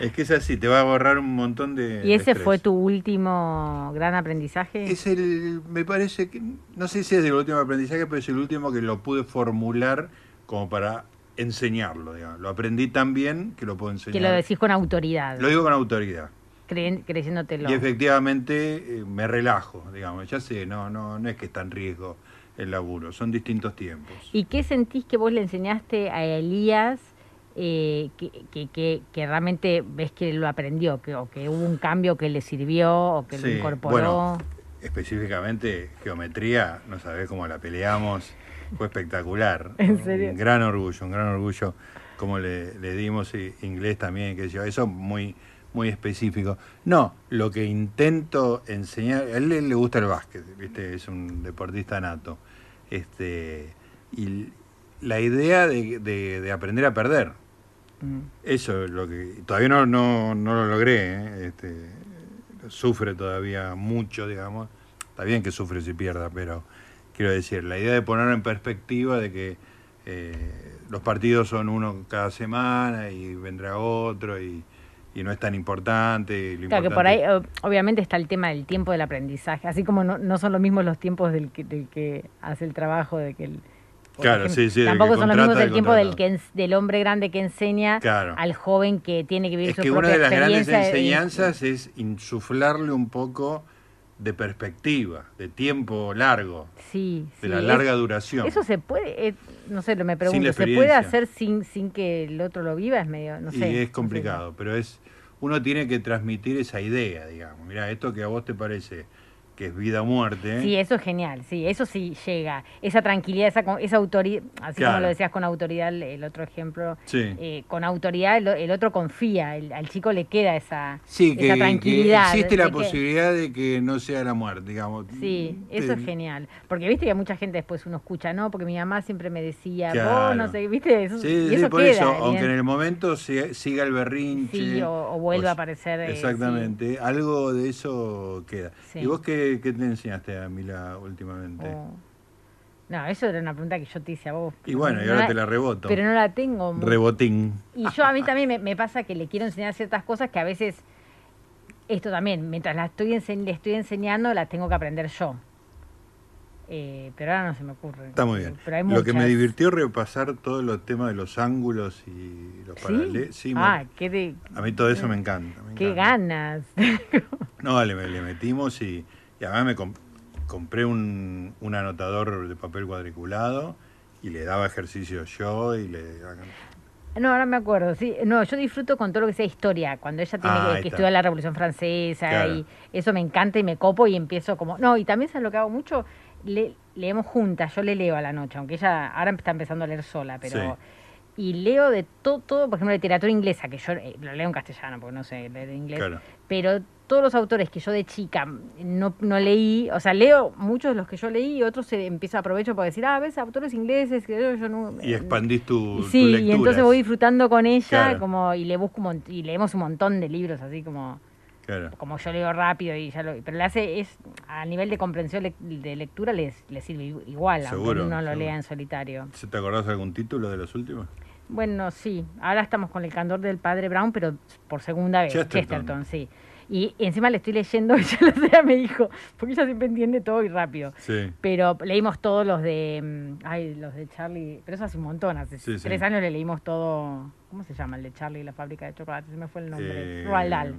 es que es así, te va a borrar un montón de. ¿Y ese fue tu último gran aprendizaje? Es el, me parece que, no sé si es el último aprendizaje, pero es el último que lo pude formular como para enseñarlo, digamos. Lo aprendí tan bien que lo puedo enseñar. Que lo decís con autoridad, Lo digo con autoridad. Creen- creyéndotelo. Y efectivamente eh, me relajo, digamos. Ya sé, no, no, no es que está en riesgo el laburo, son distintos tiempos. ¿Y qué sentís que vos le enseñaste a Elías eh, que, que, que, que realmente ves que lo aprendió, que, o que hubo un cambio que le sirvió o que lo incorporó? bueno, específicamente geometría, no sabés cómo la peleamos, fue espectacular. ¿En serio? Un gran orgullo, un gran orgullo como le, le dimos y inglés también, que yo, eso muy muy específico. No, lo que intento enseñar, a él le gusta el básquet, ¿viste? es un deportista nato. Este, y la idea de, de- de aprender a perder. Mm. Eso es lo que todavía no, no, no lo logré. ¿eh? Este, sufre todavía mucho, digamos. Está bien que sufre si pierda, pero quiero decir, la idea de ponerlo en perspectiva de que eh, los partidos son uno cada semana y vendrá otro y, y no es tan importante. lo Claro que por ahí importante- obviamente está el tema del tiempo del aprendizaje, así como no, no son los mismos los tiempos del que, del que hace el trabajo, de que el, Claro, ejemplo, sí, sí, tampoco que son los mismos el tiempo del que del hombre grande que enseña Claro. al joven que tiene que vivir Es su que una propia de las grandes experiencia y- enseñanzas es insuflarle un poco de perspectiva, de tiempo largo, Sí, de sí, la es- larga duración. Eso se puede, eh, no sé, lo me pregunto, ¿se puede hacer sin, sin que el otro lo viva? Es medio, no y sé. es complicado, pero es uno tiene que transmitir esa idea, digamos. Mira, esto que a vos te parece que es vida o muerte. Sí, eso es genial, sí, eso sí llega. Esa tranquilidad, esa, esa autoridad, así Claro. como lo decías con autoridad, el, el otro ejemplo, Sí. eh, con autoridad el, otro confía, el- al chico le queda esa, Sí, esa que tranquilidad. existe de la que- posibilidad de que no sea la muerte, digamos. Sí, eso es Eh, genial. Porque viste que mucha gente después uno escucha, no, porque mi mamá siempre me decía, Claro. vos no sé, viste, eso, Sí, y sí, eso por queda. eso, aunque en bien. el momento se- siga el berrinche. Sí, o, o vuelva o- a aparecer. eh, Exactamente, algo de eso queda. Sí. ¿Y vos qué, qué te enseñaste a Mila últimamente? Oh. No, eso era una pregunta que yo te hice a vos. Y bueno, y ahora te la reboto. Pero no la tengo. Rebotín. Y yo a mí también me, me pasa que le quiero enseñar ciertas cosas que a veces, esto también, mientras las estoy le estoy enseñando, las tengo que aprender yo. Eh, pero ahora no se me ocurre. Está muy bien. Pero hay Lo que me divirtió repasar todos los temas de los ángulos y los paralelos. Sí, me- ah, qué, de- a mí todo eso me encanta. me qué encanta. ganas. No, le, le metimos y, y además me com- compré un, un anotador de papel cuadriculado y le daba ejercicios yo y le... No, ahora me acuerdo, sí. No, yo disfruto con todo lo que sea historia. Cuando ella tiene Ah, que, estudiar la Revolución Francesa Claro. y eso me encanta y me copo y empiezo como... No, y también sabes lo que hago mucho, Le- leemos juntas, yo le leo a la noche, aunque ella ahora está empezando a leer sola, pero... Sí. Y leo de todo, todo, por ejemplo, literatura inglesa, que yo eh, lo leo en castellano, porque no sé leer inglés. Claro. Pero todos los autores que yo de chica no, no leí, o sea, leo muchos de los que yo leí y otros se empiezo a aprovecho para decir, ah, ves, autores ingleses, que yo, no... Y expandís tu, Sí, y entonces voy disfrutando con ella Claro. como y le busco un y leemos un montón de libros así como Claro. como yo leo rápido y ya lo pero le hace es a nivel de comprensión de lectura les, le sirve igual aunque Seguro, uno lo seguro. lea en solitario. ¿Se ¿Te acordás de algún título de los últimos? Bueno, sí, ahora estamos con el candor del padre Brown, pero por segunda vez, Chesterton. Chesterton, sí. Y, encima le estoy leyendo, ella sea me dijo, porque ella siempre entiende todo y rápido. Sí. Pero leímos todos los de. mm, Ay, los de Charlie. Pero eso hace un montón. Hace Sí, sí. tres años le leímos todo. ¿Cómo se llama? El de Charlie y la fábrica de chocolate. Se me fue el nombre. Eh, Roald Dahl.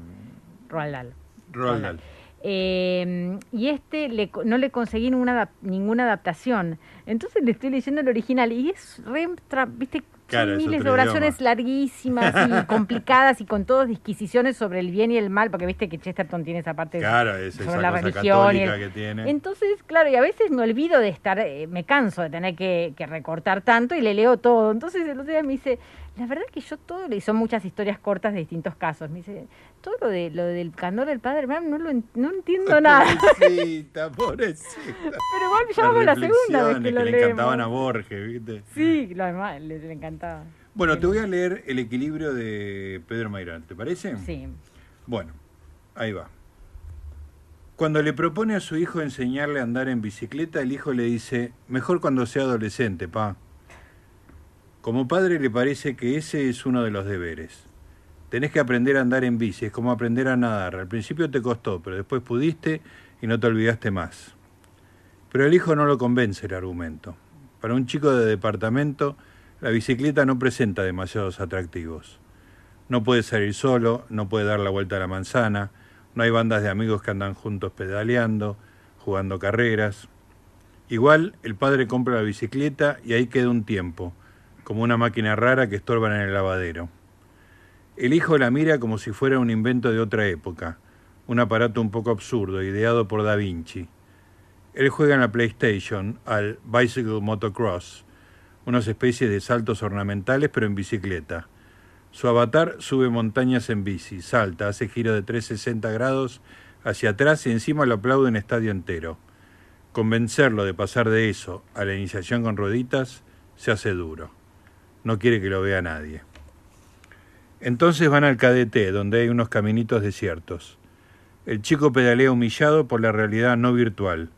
Roald Dahl. Roald Dahl. Eh, y este le no le conseguí ninguna, ninguna adaptación. Entonces le estoy leyendo el original y es re. ¿Viste? Claro, miles de oraciones idioma. larguísimas y complicadas y con todas disquisiciones sobre el bien y el mal, porque viste que Chesterton tiene esa parte Claro, es sobre esa la cosa religión. y el- católica que tiene. entonces, claro, y a veces me olvido de estar, eh, me canso de tener que, que recortar tanto y le leo todo. Entonces el otro día me dice, la verdad que yo todo, y son muchas historias cortas de distintos casos, me dice, todo lo, de, lo del candor del padre, Brown, no, lo en- no entiendo nada. Pobrecita, pobrecita. Pero igual ya vamos la segunda vez que lo le leemos. encantaban a Borges, ¿viste? Sí, lo demás, le, le encantaba. Bueno, te voy a leer El equilibrio de Pedro Mayrán, ¿te parece? Sí. Bueno, ahí va. Cuando le propone a su hijo enseñarle a andar en bicicleta, el hijo le dice, mejor cuando sea adolescente, pa. Como padre le parece que ese es uno de los deberes. Tenés que aprender a andar en bici, es como aprender a nadar. Al principio te costó, pero después pudiste y no te olvidaste más. Pero el hijo no lo convence el argumento. Para un chico de departamento, la bicicleta no presenta demasiados atractivos. No puede salir solo, no puede dar la vuelta a la manzana, no hay bandas de amigos que andan juntos pedaleando, jugando carreras. Igual el padre compra la bicicleta y ahí queda un tiempo, como una máquina rara que estorban en el lavadero. El hijo la mira como si fuera un invento de otra época, un aparato un poco absurdo, ideado por Da Vinci. Él juega en la PlayStation al Bicycle Motocross, unas especies de saltos ornamentales pero en bicicleta. Su avatar sube montañas en bici, salta, hace giro de 360 grados hacia atrás y encima lo aplaude en estadio entero. Convencerlo de pasar de eso a la iniciación con rueditas se hace duro. No quiere que lo vea nadie. Entonces van al KDT, donde hay unos caminitos desiertos. El chico pedalea humillado por la realidad no virtual,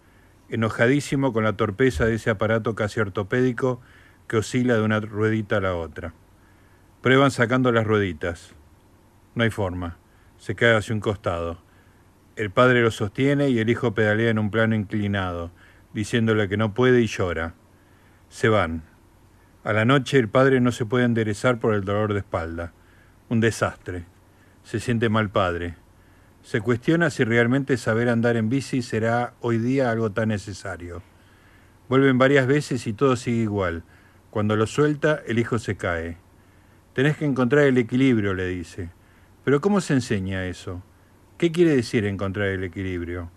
enojadísimo con la torpeza de ese aparato casi ortopédico que oscila de una ruedita a la otra. Prueban sacando las rueditas. No hay forma. Se cae hacia un costado. El padre lo sostiene y el hijo pedalea en un plano inclinado, diciéndole que no puede y llora. Se van. A la noche el padre no se puede enderezar por el dolor de espalda. Un desastre. Se siente mal padre. Se cuestiona si realmente saber andar en bici será hoy día algo tan necesario. Vuelven varias veces y todo sigue igual. Cuando lo suelta, el hijo se cae. Tenés que encontrar el equilibrio, le dice. Pero ¿cómo se enseña eso? ¿Qué quiere decir encontrar el equilibrio?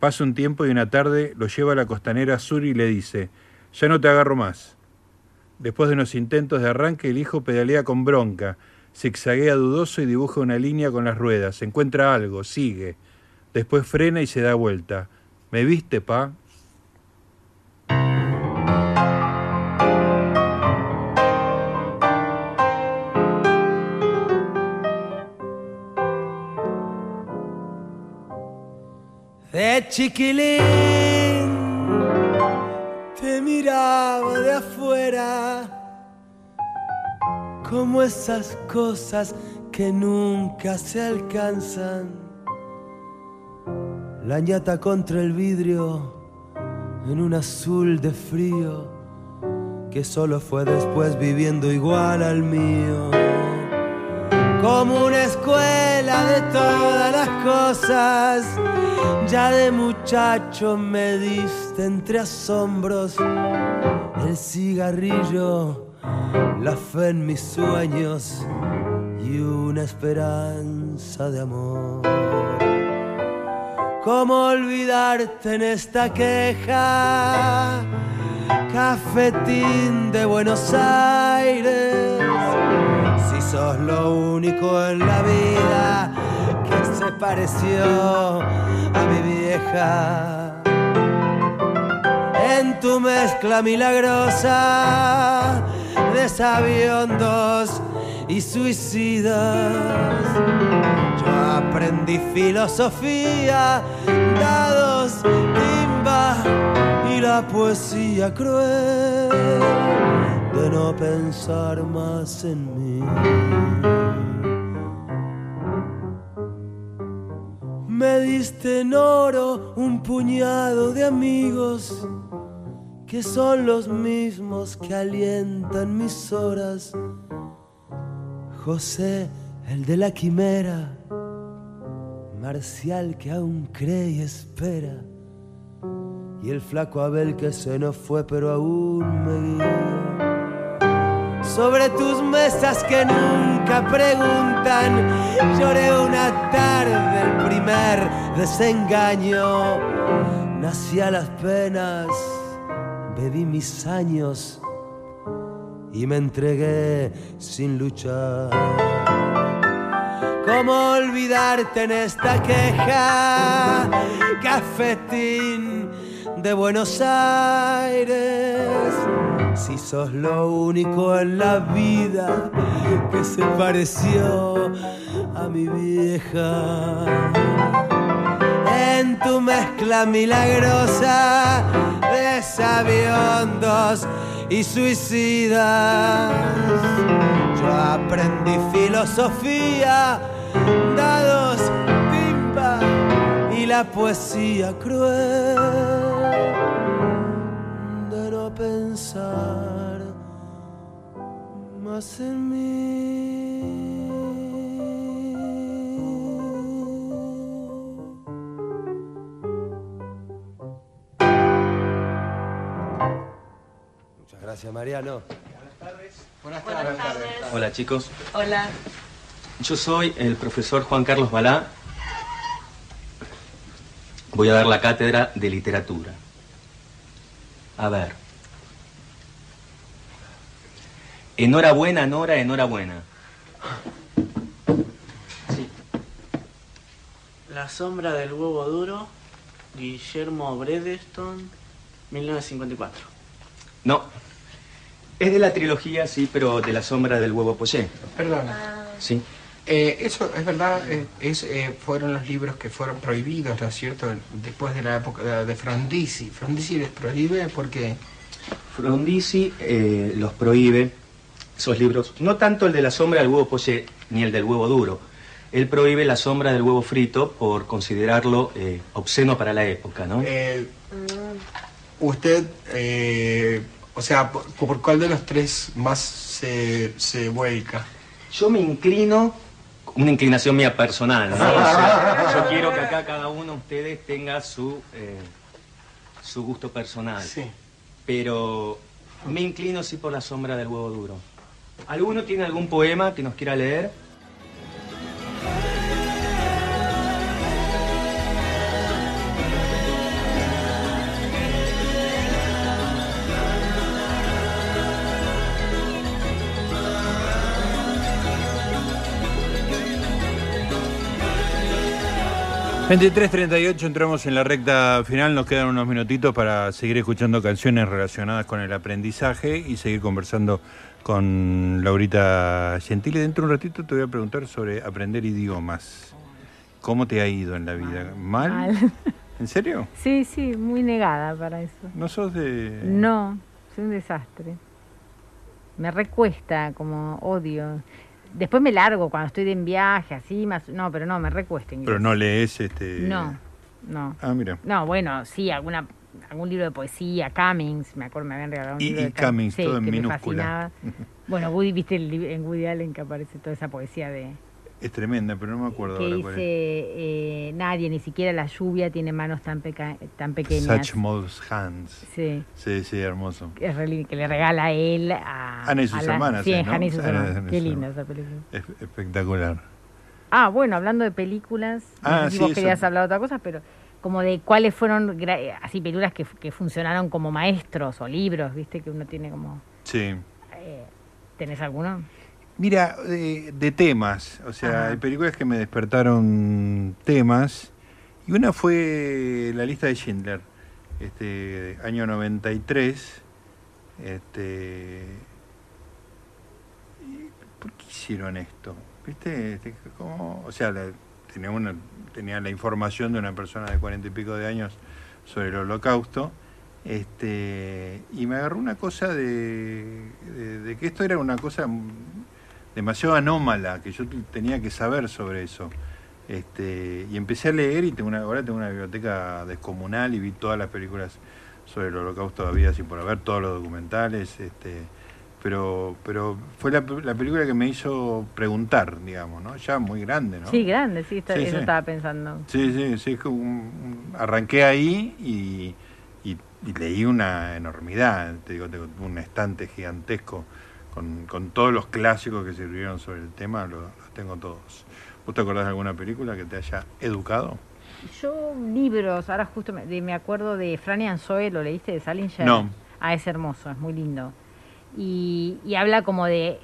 Pasa un tiempo y una tarde lo lleva a la costanera sur y le dice, ya no te agarro más. Después de unos intentos de arranque, el hijo pedalea con bronca, zigzaguea dudoso y dibuja una línea con las ruedas. Encuentra algo, sigue. Después frena y se da vuelta. ¿Me viste, pa? De chiquilín te miraba de afuera como esas cosas que nunca se alcanzan. La ñata contra el vidrio en un azul de frío que solo fue después viviendo igual al mío. Como una escuela de todas las cosas, ya de muchacho me diste entre asombros el cigarrillo, la fe en mis sueños y una esperanza de amor. ¿Cómo olvidarte en esta queja? Cafetín de Buenos Aires. Sos lo único en la vida que se pareció a mi vieja. En tu mezcla milagrosa de sabiondos y suicidas. Yo aprendí filosofía, dados, timba y la poesía cruel no pensar más en mí. Me diste en oro un puñado de amigos que son los mismos que alientan mis horas. José, el de la quimera, Marcial que aún cree y espera, y el flaco Abel que se nos fue pero aún me guía. Sobre tus mesas que nunca preguntan, lloré una tarde el primer desengaño. Nací a las penas, bebí mis años y me entregué sin luchar. ¿Cómo olvidarte en esta queja? Cafetín de Buenos Aires. Si sos lo único en la vida que se pareció a mi vieja. En tu mezcla milagrosa de sabiondos y suicidas. Yo aprendí filosofía, dados, pimpa y la poesía cruel pensar más en mí. Muchas gracias, Mariano. Buenas tardes. Hola chicos, Hola. yo soy el profesor Juan Carlos Balá. Voy a dar la cátedra de literatura. A ver. Enhorabuena, Nora, enhorabuena. La sombra del huevo duro, Guillermo Bredeston, 1954. No. Es de la trilogía, sí, pero de la sombra del huevo poché. Perdona. Sí. Eh, eso es verdad, eh, es, eh, fueron los libros que fueron prohibidos, ¿no es cierto? Después de la época de, de Frondizi. Frondizi les prohíbe porque... Frondizi eh, los prohíbe, esos libros, no tanto el de la sombra del huevo poché ni el del huevo duro. Él prohíbe la sombra del huevo frito por considerarlo eh, obsceno para la época, ¿no? Eh, usted, eh, o sea, por, por cuál de los tres más se, se vuelca? Yo me inclino, una inclinación mía personal, ¿no? O sea, yo quiero que acá cada uno de ustedes tenga su, eh, su gusto personal. Sí. Pero me inclino sí por la sombra del huevo duro. ¿Alguno tiene algún poema que nos quiera leer? ...23.38 entramos en la recta final, nos quedan unos minutitos para seguir escuchando canciones relacionadas con el aprendizaje y seguir conversando con Laurita Gentile. Dentro de un ratito te voy a preguntar sobre aprender idiomas. ¿Cómo te ha ido en la vida? ¿Mal? Mal. ¿En serio? Sí, sí, muy negada para eso. ¿No sos de...? No, soy un desastre. Me recuesta, como odio. Después me largo cuando estoy en viaje, así, más... No, pero no, me recuesta inglés. Pero no lees este... No, no. Ah, mira. No, bueno, sí, alguna algún libro de poesía, Cummings, me acuerdo, me habían regalado un Y- libro y de Cummings, Cummings, sí, todo en minúscula. Bueno, Woody, viste el en Woody Allen que aparece toda esa poesía de Es tremenda, pero no me acuerdo que ahora dice cuál es. eh, nadie, ni siquiera la lluvia tiene manos tan peca- tan pequeñas. Such small hands. Sí. Sí, sí, hermoso. Que, es re- que le regala a él a Ana y sus a la- hermanas, Sí, ¿eh, no? Hannah y sus Ana y hermanas. Qué linda esa película. Es espectacular. Ah, bueno, hablando de películas, no Ah, sé si sí, vos eso. querías hablar de otra cosa, pero como de cuáles fueron eh, así películas que, que funcionaron como maestros o libros, viste, que uno tiene como... Sí. eh, ¿Tenés alguno? Mira, de, de temas, o sea, Ajá. hay películas que me despertaron temas, y una fue La lista de Schindler, este, año 93, este, ¿por qué hicieron esto? ¿Viste? Este, ¿cómo? O sea, la- tenía, una, tenía la información de una persona de cuarenta y pico de años sobre el holocausto, este, y me agarró una cosa de, de- de que esto era una cosa demasiado anómala, que yo tenía que saber sobre eso. Este, y empecé a leer y tengo una, ahora tengo una biblioteca descomunal y vi todas las películas sobre el holocausto todavía sin por haber, todos los documentales, este, pero, pero fue la, la película que me hizo preguntar, digamos, ¿no? Ya muy grande, ¿no? Sí, grande, sí, está- Sí, eso sí. estaba pensando. Sí, sí, sí, es un- un- arranqué ahí y, y- y leí una enormidad, te digo, tengo un estante gigantesco con, con todos los clásicos que sirvieron sobre el tema, lo- los tengo todos. ¿Vos te acordás de alguna película que te haya educado? Yo, libros, ahora justo me, de- me acuerdo de Franny Anzoe, ¿lo leíste de Salinger? No. Ah, es hermoso, es muy lindo. Y, y habla como de,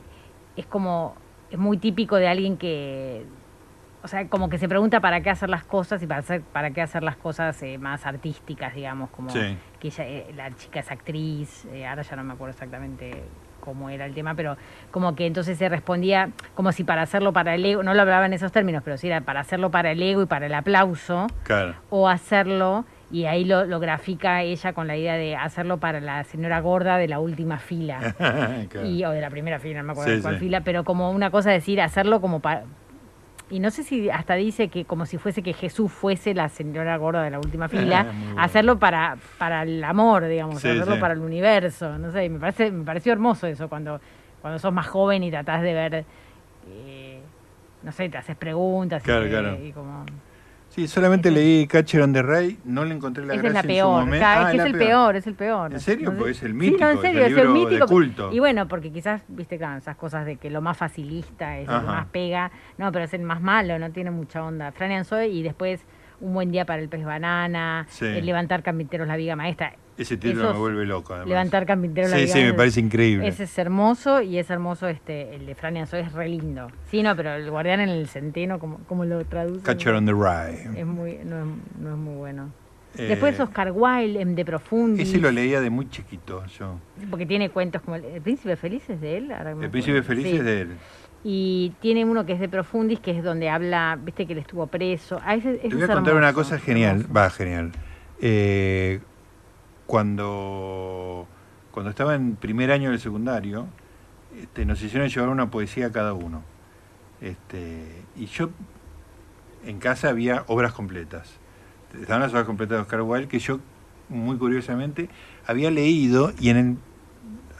es como, es muy típico de alguien que, o sea, como que se pregunta para qué hacer las cosas y para, hacer, para qué hacer las cosas eh, más artísticas, digamos, como Sí. que ella, eh, la chica es actriz, eh, ahora ya no me acuerdo exactamente cómo era el tema, pero como que entonces se respondía como si para hacerlo para el ego, no lo hablaba en esos términos, pero sí era para hacerlo para el ego y para el aplauso, Claro. o hacerlo, y ahí lo, lo grafica ella con la idea de hacerlo para la señora gorda de la última fila. Claro. y, o de la primera fila, no me acuerdo Sí, de cuál sí. fila, pero como una cosa decir, hacerlo como para... Y no sé si hasta dice que como si fuese que Jesús fuese la señora gorda de la última fila, bueno. hacerlo para, para el amor, digamos, Sí, hacerlo para el universo, no sé, me parece, me pareció hermoso eso cuando, cuando sos más joven y tratás de ver, eh, no sé, te haces preguntas Claro, claro. y como... Sí, solamente leí Catcher on the Rye, no le encontré la Esa es gracia la en su peor, momento. Ah, es que es el peor, es el peor. ¿En serio? Porque es el Sí, mítico, no, en es el es el de mítico. culto. Y bueno, porque quizás, viste, claro, esas cosas de que lo más facilista es que Ajá. más pega. No, pero es el más malo, no tiene mucha onda. Fran Anzoe y después Un buen día para el pez banana, el levantar carpinteros la viga maestra. Ese título me vuelve loco, además. Levantar carpinteros la viga Sí, sí, me parece increíble. Ese es hermoso y es hermoso este el de Fran Anzoy, es re lindo. Sí, no, pero el guardián en el centeno, como, como lo traduce. Catcher on the Rye. Es muy, no, es, no es muy bueno. Eh, Después Oscar Wilde, en De Profundis. Ese lo leía de muy chiquito yo. Porque tiene cuentos como El, Príncipe Feliz es de él. el Príncipe Feliz es de él. Y tiene uno que es de Profundis, que es donde habla, viste que él estuvo preso. Ah, ese, Te voy a contar una cosa genial, va, genial. Eh, cuando, cuando estaba en primer año del secundario, este, nos hicieron llevar una poesía a cada uno. Este, y yo, en casa había obras completas. Estaban las obras completas de Oscar Wilde, que yo, muy curiosamente, había leído, y en el,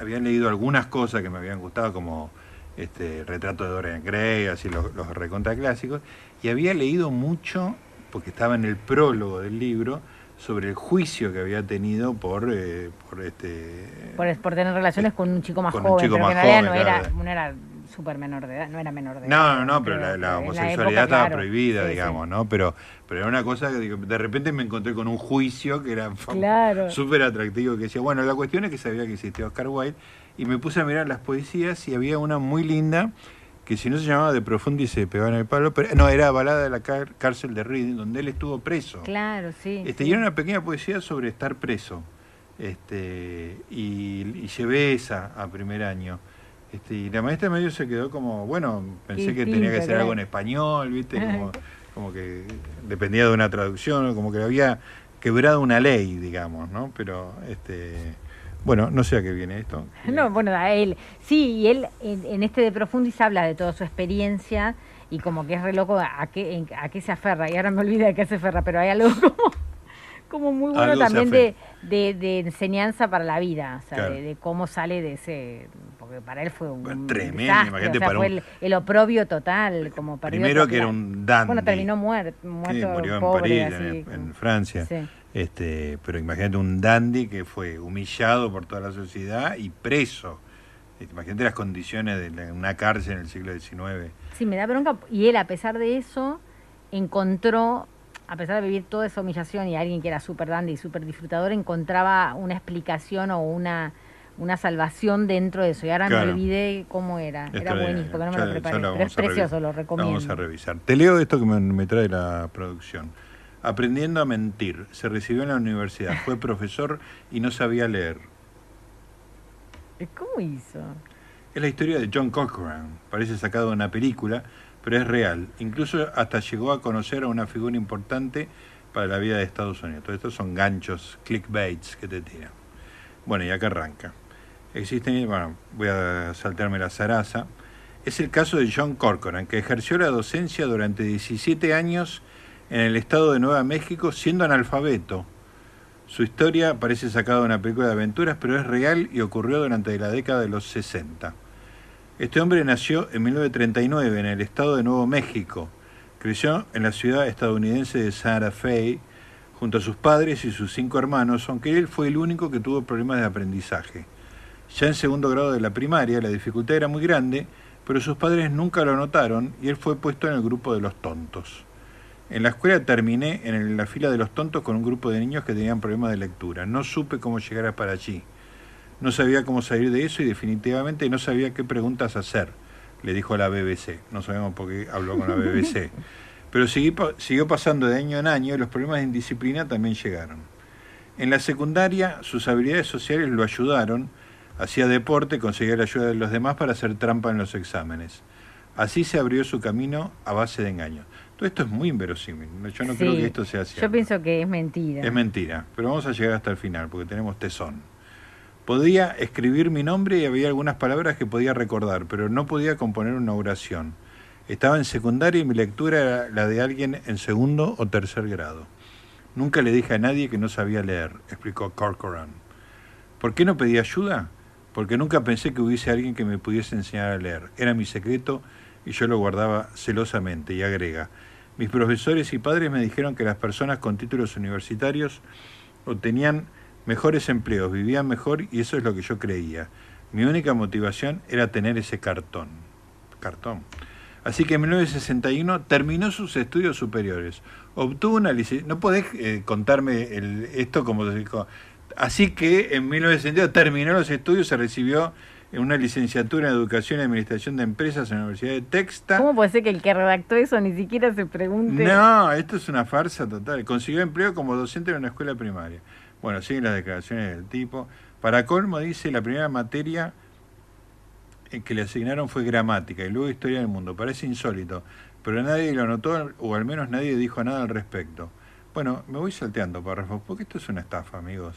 había leído algunas cosas que me habían gustado, como este, Retrato de Dorian Gray, así los, los recontra clásicos, y había leído mucho, porque estaba en el prólogo del libro, sobre el juicio que había tenido por eh, por este por, tener relaciones con un chico más joven, pero en realidad no, era, no era súper menor de edad, no era menor de edad. No, no, no, pero, la, homosexualidad estaba prohibida, digamos, ¿no? Pero, pero era una cosa que de repente me encontré con un juicio que era súper atractivo, que decía, bueno, la cuestión es que sabía que existía Oscar Wilde, y me puse a mirar las poesías y había una muy linda que si no se llamaba De Profundi se pegaba en el palo, pero no, era Balada de la cárcel de Reading, donde él estuvo preso. Claro, sí. Este, Y era una pequeña poesía sobre estar preso. Este, y, llevé esa a primer año. Este, y la maestra medio se quedó como, bueno, pensé que tenía que ser algo en español, ¿viste? Como, como que dependía de una traducción, como que había quebrado una ley, digamos, ¿no? Pero este bueno, no sé a qué viene esto. No, bueno, a él. Sí, y él en, este de Profundis habla de toda su experiencia y como que es re loco a qué, a qué se aferra. Y ahora me olvidé de qué se aferra, pero hay algo como, como muy bueno también de, de, enseñanza para la vida, o sea, de, cómo sale de ese... Porque para él fue un... tremendo, imagínate para fue el, oprobio total, como Primero que era un dandy. Bueno, terminó muerto, muerto murió pobre, en París, en, Francia. Sí. Este, pero imagínate un dandy que fue humillado por toda la sociedad y preso. Este, imagínate las condiciones de una cárcel en el siglo XIX. Sí, me da bronca. Y él, a pesar de eso, encontró, a pesar de vivir toda esa humillación y alguien que era súper dandy y súper disfrutador, encontraba una explicación o una, una salvación dentro de eso. Y ahora me olvidé cómo era. era buenísimo, porque no me lo preparé. Pero es precioso, lo recomiendo. Vamos a revisar. Te leo esto que me trae la producción aprendiendo a mentir. Se recibió en la universidad, fue profesor y no sabía leer. ¿Cómo hizo? Es la historia de John Cochran. Parece sacado de una película, pero es real. Incluso hasta llegó a conocer a una figura importante para la vida de Estados Unidos. Todo estos son ganchos, clickbaits que te tiran. Bueno, y acá arranca. Existen, bueno, voy a saltarme la zaraza. Es el caso de John Corcoran, que ejerció la docencia durante 17 años en el estado de Nueva México siendo analfabeto. Su historia parece sacada de una película de aventuras, pero es real y ocurrió durante la década de los 60. Este hombre nació en 1939 en el estado de Nuevo México. Creció en la ciudad estadounidense de Santa Fe junto a sus padres y sus cinco hermanos, aunque él fue el único que tuvo problemas de aprendizaje. Ya en segundo grado de la primaria la dificultad era muy grande, pero sus padres nunca lo notaron y él fue puesto en el grupo de los tontos. En la escuela terminé en la fila de los tontos con un grupo de niños que tenían problemas de lectura. No supe cómo llegar para allí. No sabía cómo salir de eso y definitivamente no sabía qué preguntas hacer, le dijo a la BBC. No sabemos por qué habló con la BBC. Pero siguió, pasando de año en año y los problemas de indisciplina también llegaron. En la secundaria sus habilidades sociales lo ayudaron, hacía deporte, conseguía la ayuda de los demás para hacer trampa en los exámenes. Así se abrió su camino a base de engaños esto es muy inverosímil. Yo no creo que esto sea cierto. Yo pienso que es mentira. Es mentira, pero vamos a llegar hasta el final porque tenemos tesón. Podía escribir mi nombre y había algunas palabras que podía recordar, pero no podía componer una oración. Estaba en secundaria y mi lectura era la de alguien en segundo o tercer grado. Nunca le dije a nadie que no sabía leer, explicó Corcoran. ¿Por qué no pedí ayuda? Porque nunca pensé que hubiese alguien que me pudiese enseñar a leer. Era mi secreto y yo lo guardaba celosamente. Y agrega, mis profesores y padres me dijeron que las personas con títulos universitarios obtenían mejores empleos, vivían mejor y eso es lo que yo creía. Mi única motivación era tener ese cartón. Cartón. Así que en 1961 terminó sus estudios superiores. Obtuvo una licencia. No podés eh, contarme el, esto como se dijo. Así que en 1962 terminó los estudios, se recibió una licenciatura en Educación y Administración de Empresas en la Universidad de Texta. ¿Cómo puede ser que el que redactó eso ni siquiera se pregunte? No, esto es una farsa total. Consiguió empleo como docente en una escuela primaria. Bueno, siguen las declaraciones del tipo. Para colmo, dice, la primera materia que le asignaron fue gramática y luego historia del mundo. Parece insólito, pero nadie lo notó o al menos nadie dijo nada al respecto. Bueno, me voy salteando párrafos porque esto es una estafa, amigos.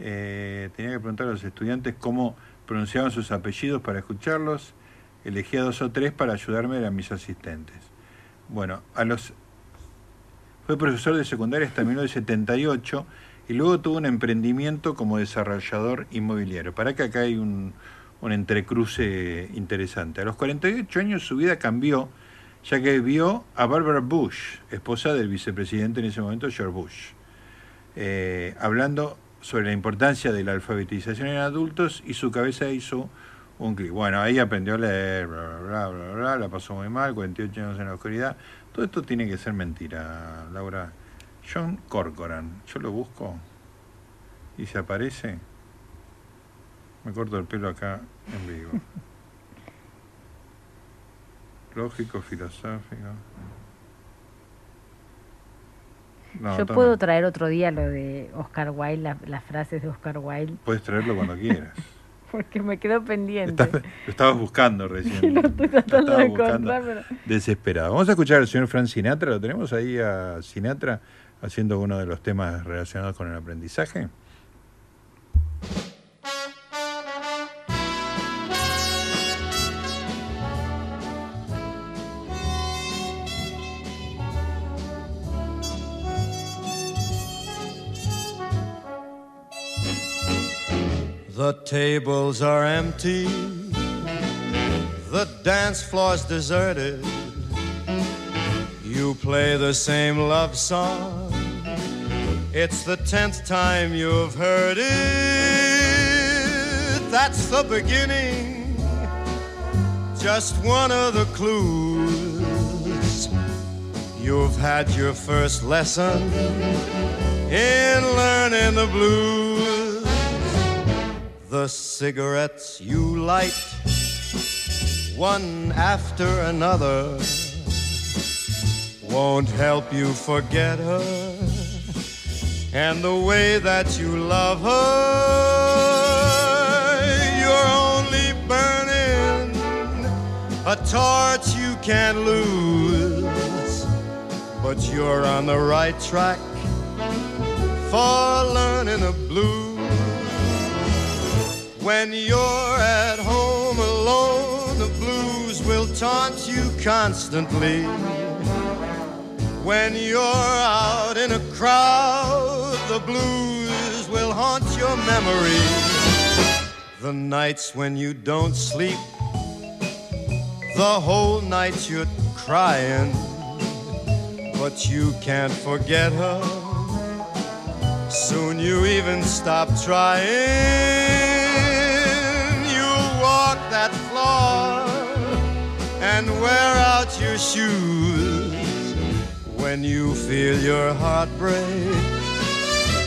Eh, tenía que preguntar a los estudiantes cómo pronunciaban sus apellidos para escucharlos. Elegía dos o tres para ayudarme a mis asistentes. Bueno, a los fue profesor de secundaria hasta 1978 y luego tuvo un emprendimiento como desarrollador inmobiliario. Para que acá hay un, un entrecruce interesante. A los 48 años su vida cambió, ya que vio a Barbara Bush, esposa del vicepresidente en ese momento, George Bush, eh, hablando sobre la importancia de la alfabetización en adultos y su cabeza hizo un clic. Bueno, ahí aprendió a leer, bla, bla, bla, bla, la pasó muy mal, 48 años en la oscuridad. Todo esto tiene que ser mentira, Laura. John Corcoran, yo lo busco y se aparece. Me corto el pelo acá en vivo. Lógico, filosófico. Yo puedo traer otro día lo de Oscar Wilde, las frases de Oscar Wilde. Puedes traerlo cuando quieras. Porque me quedó pendiente. lo estabas buscando recién. lo estoy tratando de encontrar, pero... Desesperado. Vamos a escuchar al señor Frank Sinatra. ¿Lo tenemos ahí a Sinatra haciendo uno de los temas relacionados con el aprendizaje? The tables are empty, the dance floor's deserted. You play the same love song, it's the tenth time you've heard it. That's the beginning, just one of the clues. You've had your first lesson in learning the blues. The cigarettes you light, one after another, won't help you forget her. And the way that you love her, you're only burning a torch you can't lose. But you're on the right track for learning the blues. When you're at home alone, the blues will taunt you constantly. When you're out in a crowd, the blues will haunt your memory. The nights when you don't sleep, the whole night you're crying, but you can't forget her. Soon you even stop trying walk that floor and wear out your shoes when you feel your heart break.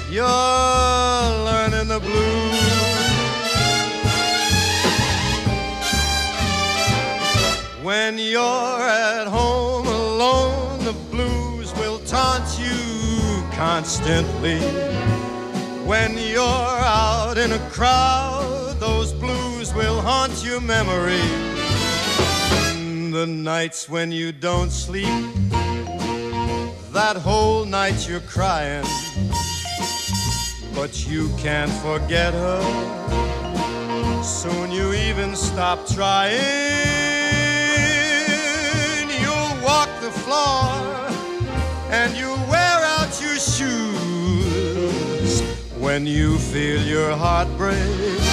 You're learning the blues. When you're at home alone, the blues will taunt you constantly. When you're out in a crowd, those will haunt your memory. The nights when you don't sleep, that whole night you're crying, but you can't forget her. Soon you even stop trying. You'll walk the floor and you'll wear out your shoes when you feel your heart break.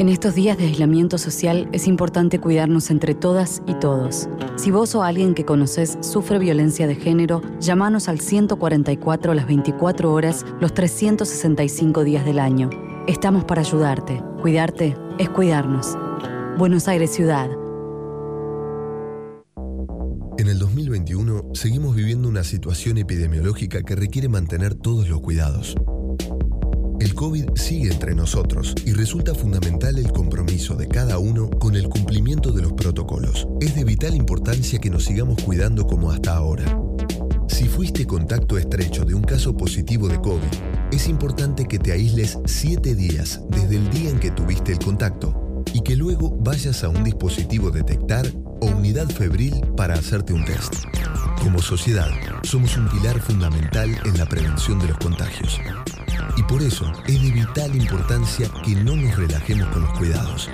En estos días de aislamiento social es importante cuidarnos entre todas y todos. Si vos o alguien que conoces sufre violencia de género, llámanos al 144 las 24 horas los 365 días del año. Estamos para ayudarte. Cuidarte es cuidarnos. Buenos Aires Ciudad. En el 2021 seguimos viviendo una situación epidemiológica que requiere mantener todos los cuidados. El COVID sigue entre nosotros y resulta fundamental el compromiso de cada uno con el cumplimiento de los protocolos. Es de vital importancia que nos sigamos cuidando como hasta ahora. Si fuiste contacto estrecho de un caso positivo de COVID, es importante que te aísles 7 días desde el día en que tuviste el contacto y que luego vayas a un dispositivo detectar o unidad febril para hacerte un test. Como sociedad, somos un pilar fundamental en la prevención de los contagios. Y por eso es de vital importancia que no nos relajemos con los cuidados.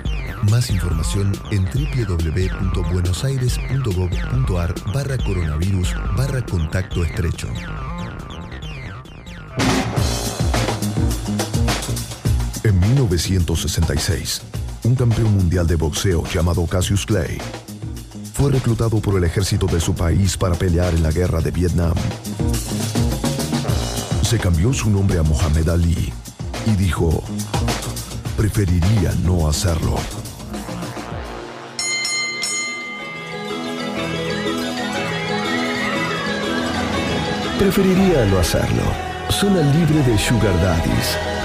Más información en www.buenosaires.gov.ar barra coronavirus barra contacto estrecho. En 1966, un campeón mundial de boxeo llamado Cassius Clay fue reclutado por el ejército de su país para pelear en la guerra de Vietnam se cambió su nombre a Mohamed Ali y dijo, preferiría no hacerlo. Preferiría no hacerlo. Zona libre de Sugar Daddies.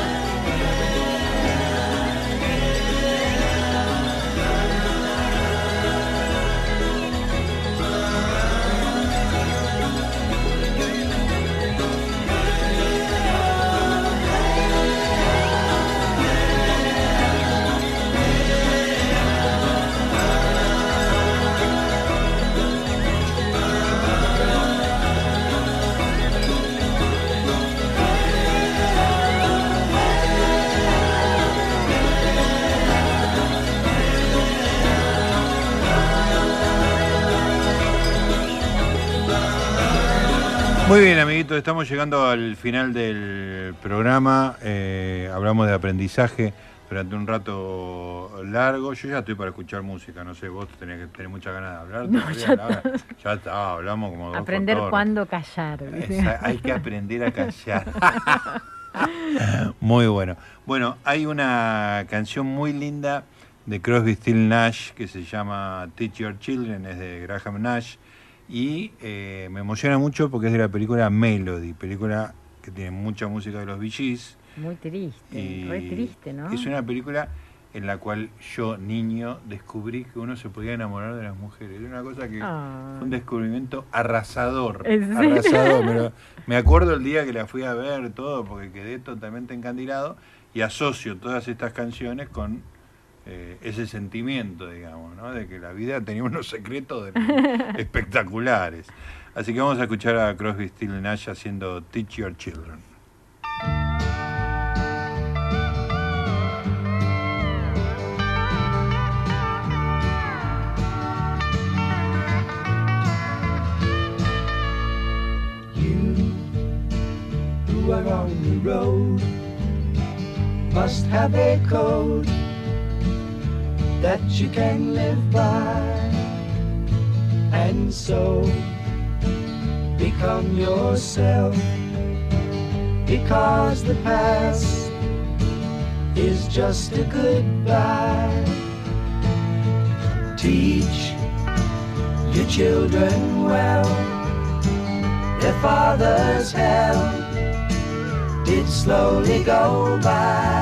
Estamos llegando al final del programa. Eh, hablamos de aprendizaje durante un rato largo. Yo ya estoy para escuchar música, no sé, vos tenés que tener muchas ganas de hablar. No, ya, está. ya está, hablamos como dos Aprender cuándo callar. hay que aprender a callar. muy bueno. Bueno, hay una canción muy linda de Crosby, Still Nash que se llama Teach Your Children, es de Graham Nash y eh, me emociona mucho porque es de la película Melody, película que tiene mucha música de los Bee Muy triste, muy triste, ¿no? Es una película en la cual yo, niño, descubrí que uno se podía enamorar de las mujeres. Es una cosa que ah. fue un descubrimiento arrasador. arrasador. me acuerdo el día que la fui a ver todo porque quedé totalmente encandilado y asocio todas estas canciones con eh, ese sentimiento, digamos, ¿no? de que la vida tenía unos secretos espectaculares. Así que vamos a escuchar a Crosby, Still Nash haciendo Teach Your Children. You are on the road must have a code that you can live by. And so become yourself. Because the past is just a goodbye. Teach your children well. Their father's hell did slowly go by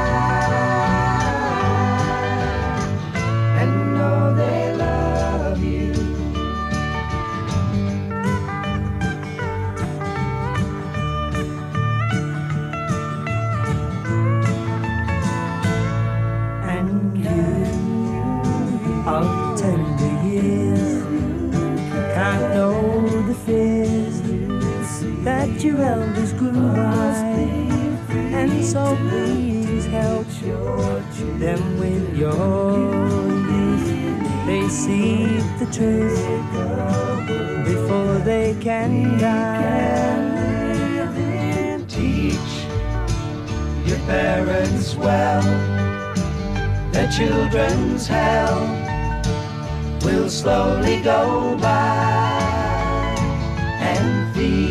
Your elders grew by and so please help them with your youth they see the truth before they can die Teach your parents well. Their children's hell will slowly go by and feed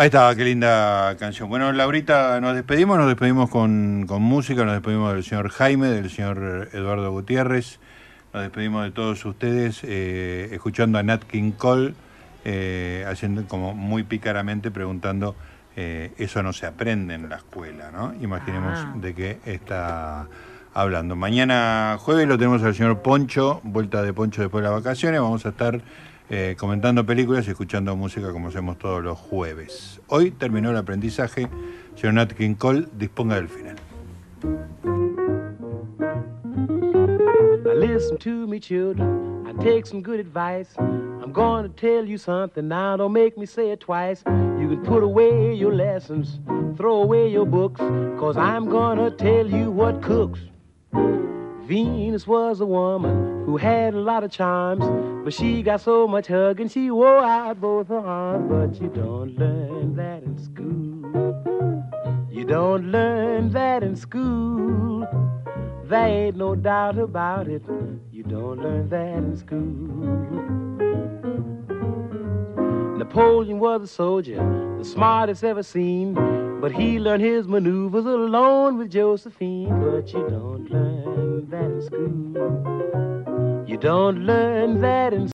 Ahí está, qué linda canción. Bueno, Laurita, nos despedimos, nos despedimos con, con música, nos despedimos del señor Jaime, del señor Eduardo Gutiérrez, nos despedimos de todos ustedes, eh, escuchando a Nat King Cole, eh, haciendo como muy pícaramente preguntando, eh, eso no se aprende en la escuela, ¿no? Imaginemos Ah. de qué está hablando. Mañana jueves lo tenemos al señor Poncho, vuelta de Poncho después de las vacaciones, vamos a estar eh, comentando películas y escuchando música como hacemos todos los jueves. Hoy terminó el aprendizaje, señor Nat King Cole, disponga del final. Listen to me, children. I take some good advice. I'm going to tell you something now. Don't make me say it twice. You can put away your lessons, throw away your books, cause I'm gonna tell you what cooks. Venus was a woman who had a lot of charms, but she got so much hugging she wore out both her arms. But you don't learn that in school. You don't learn that in school. There ain't no doubt about it. You don't learn that in school. Napoleon was a soldier, the smartest ever seen. But he learned his maneuvers alone with Josephine. But you don't learn that in school. You don't learn that in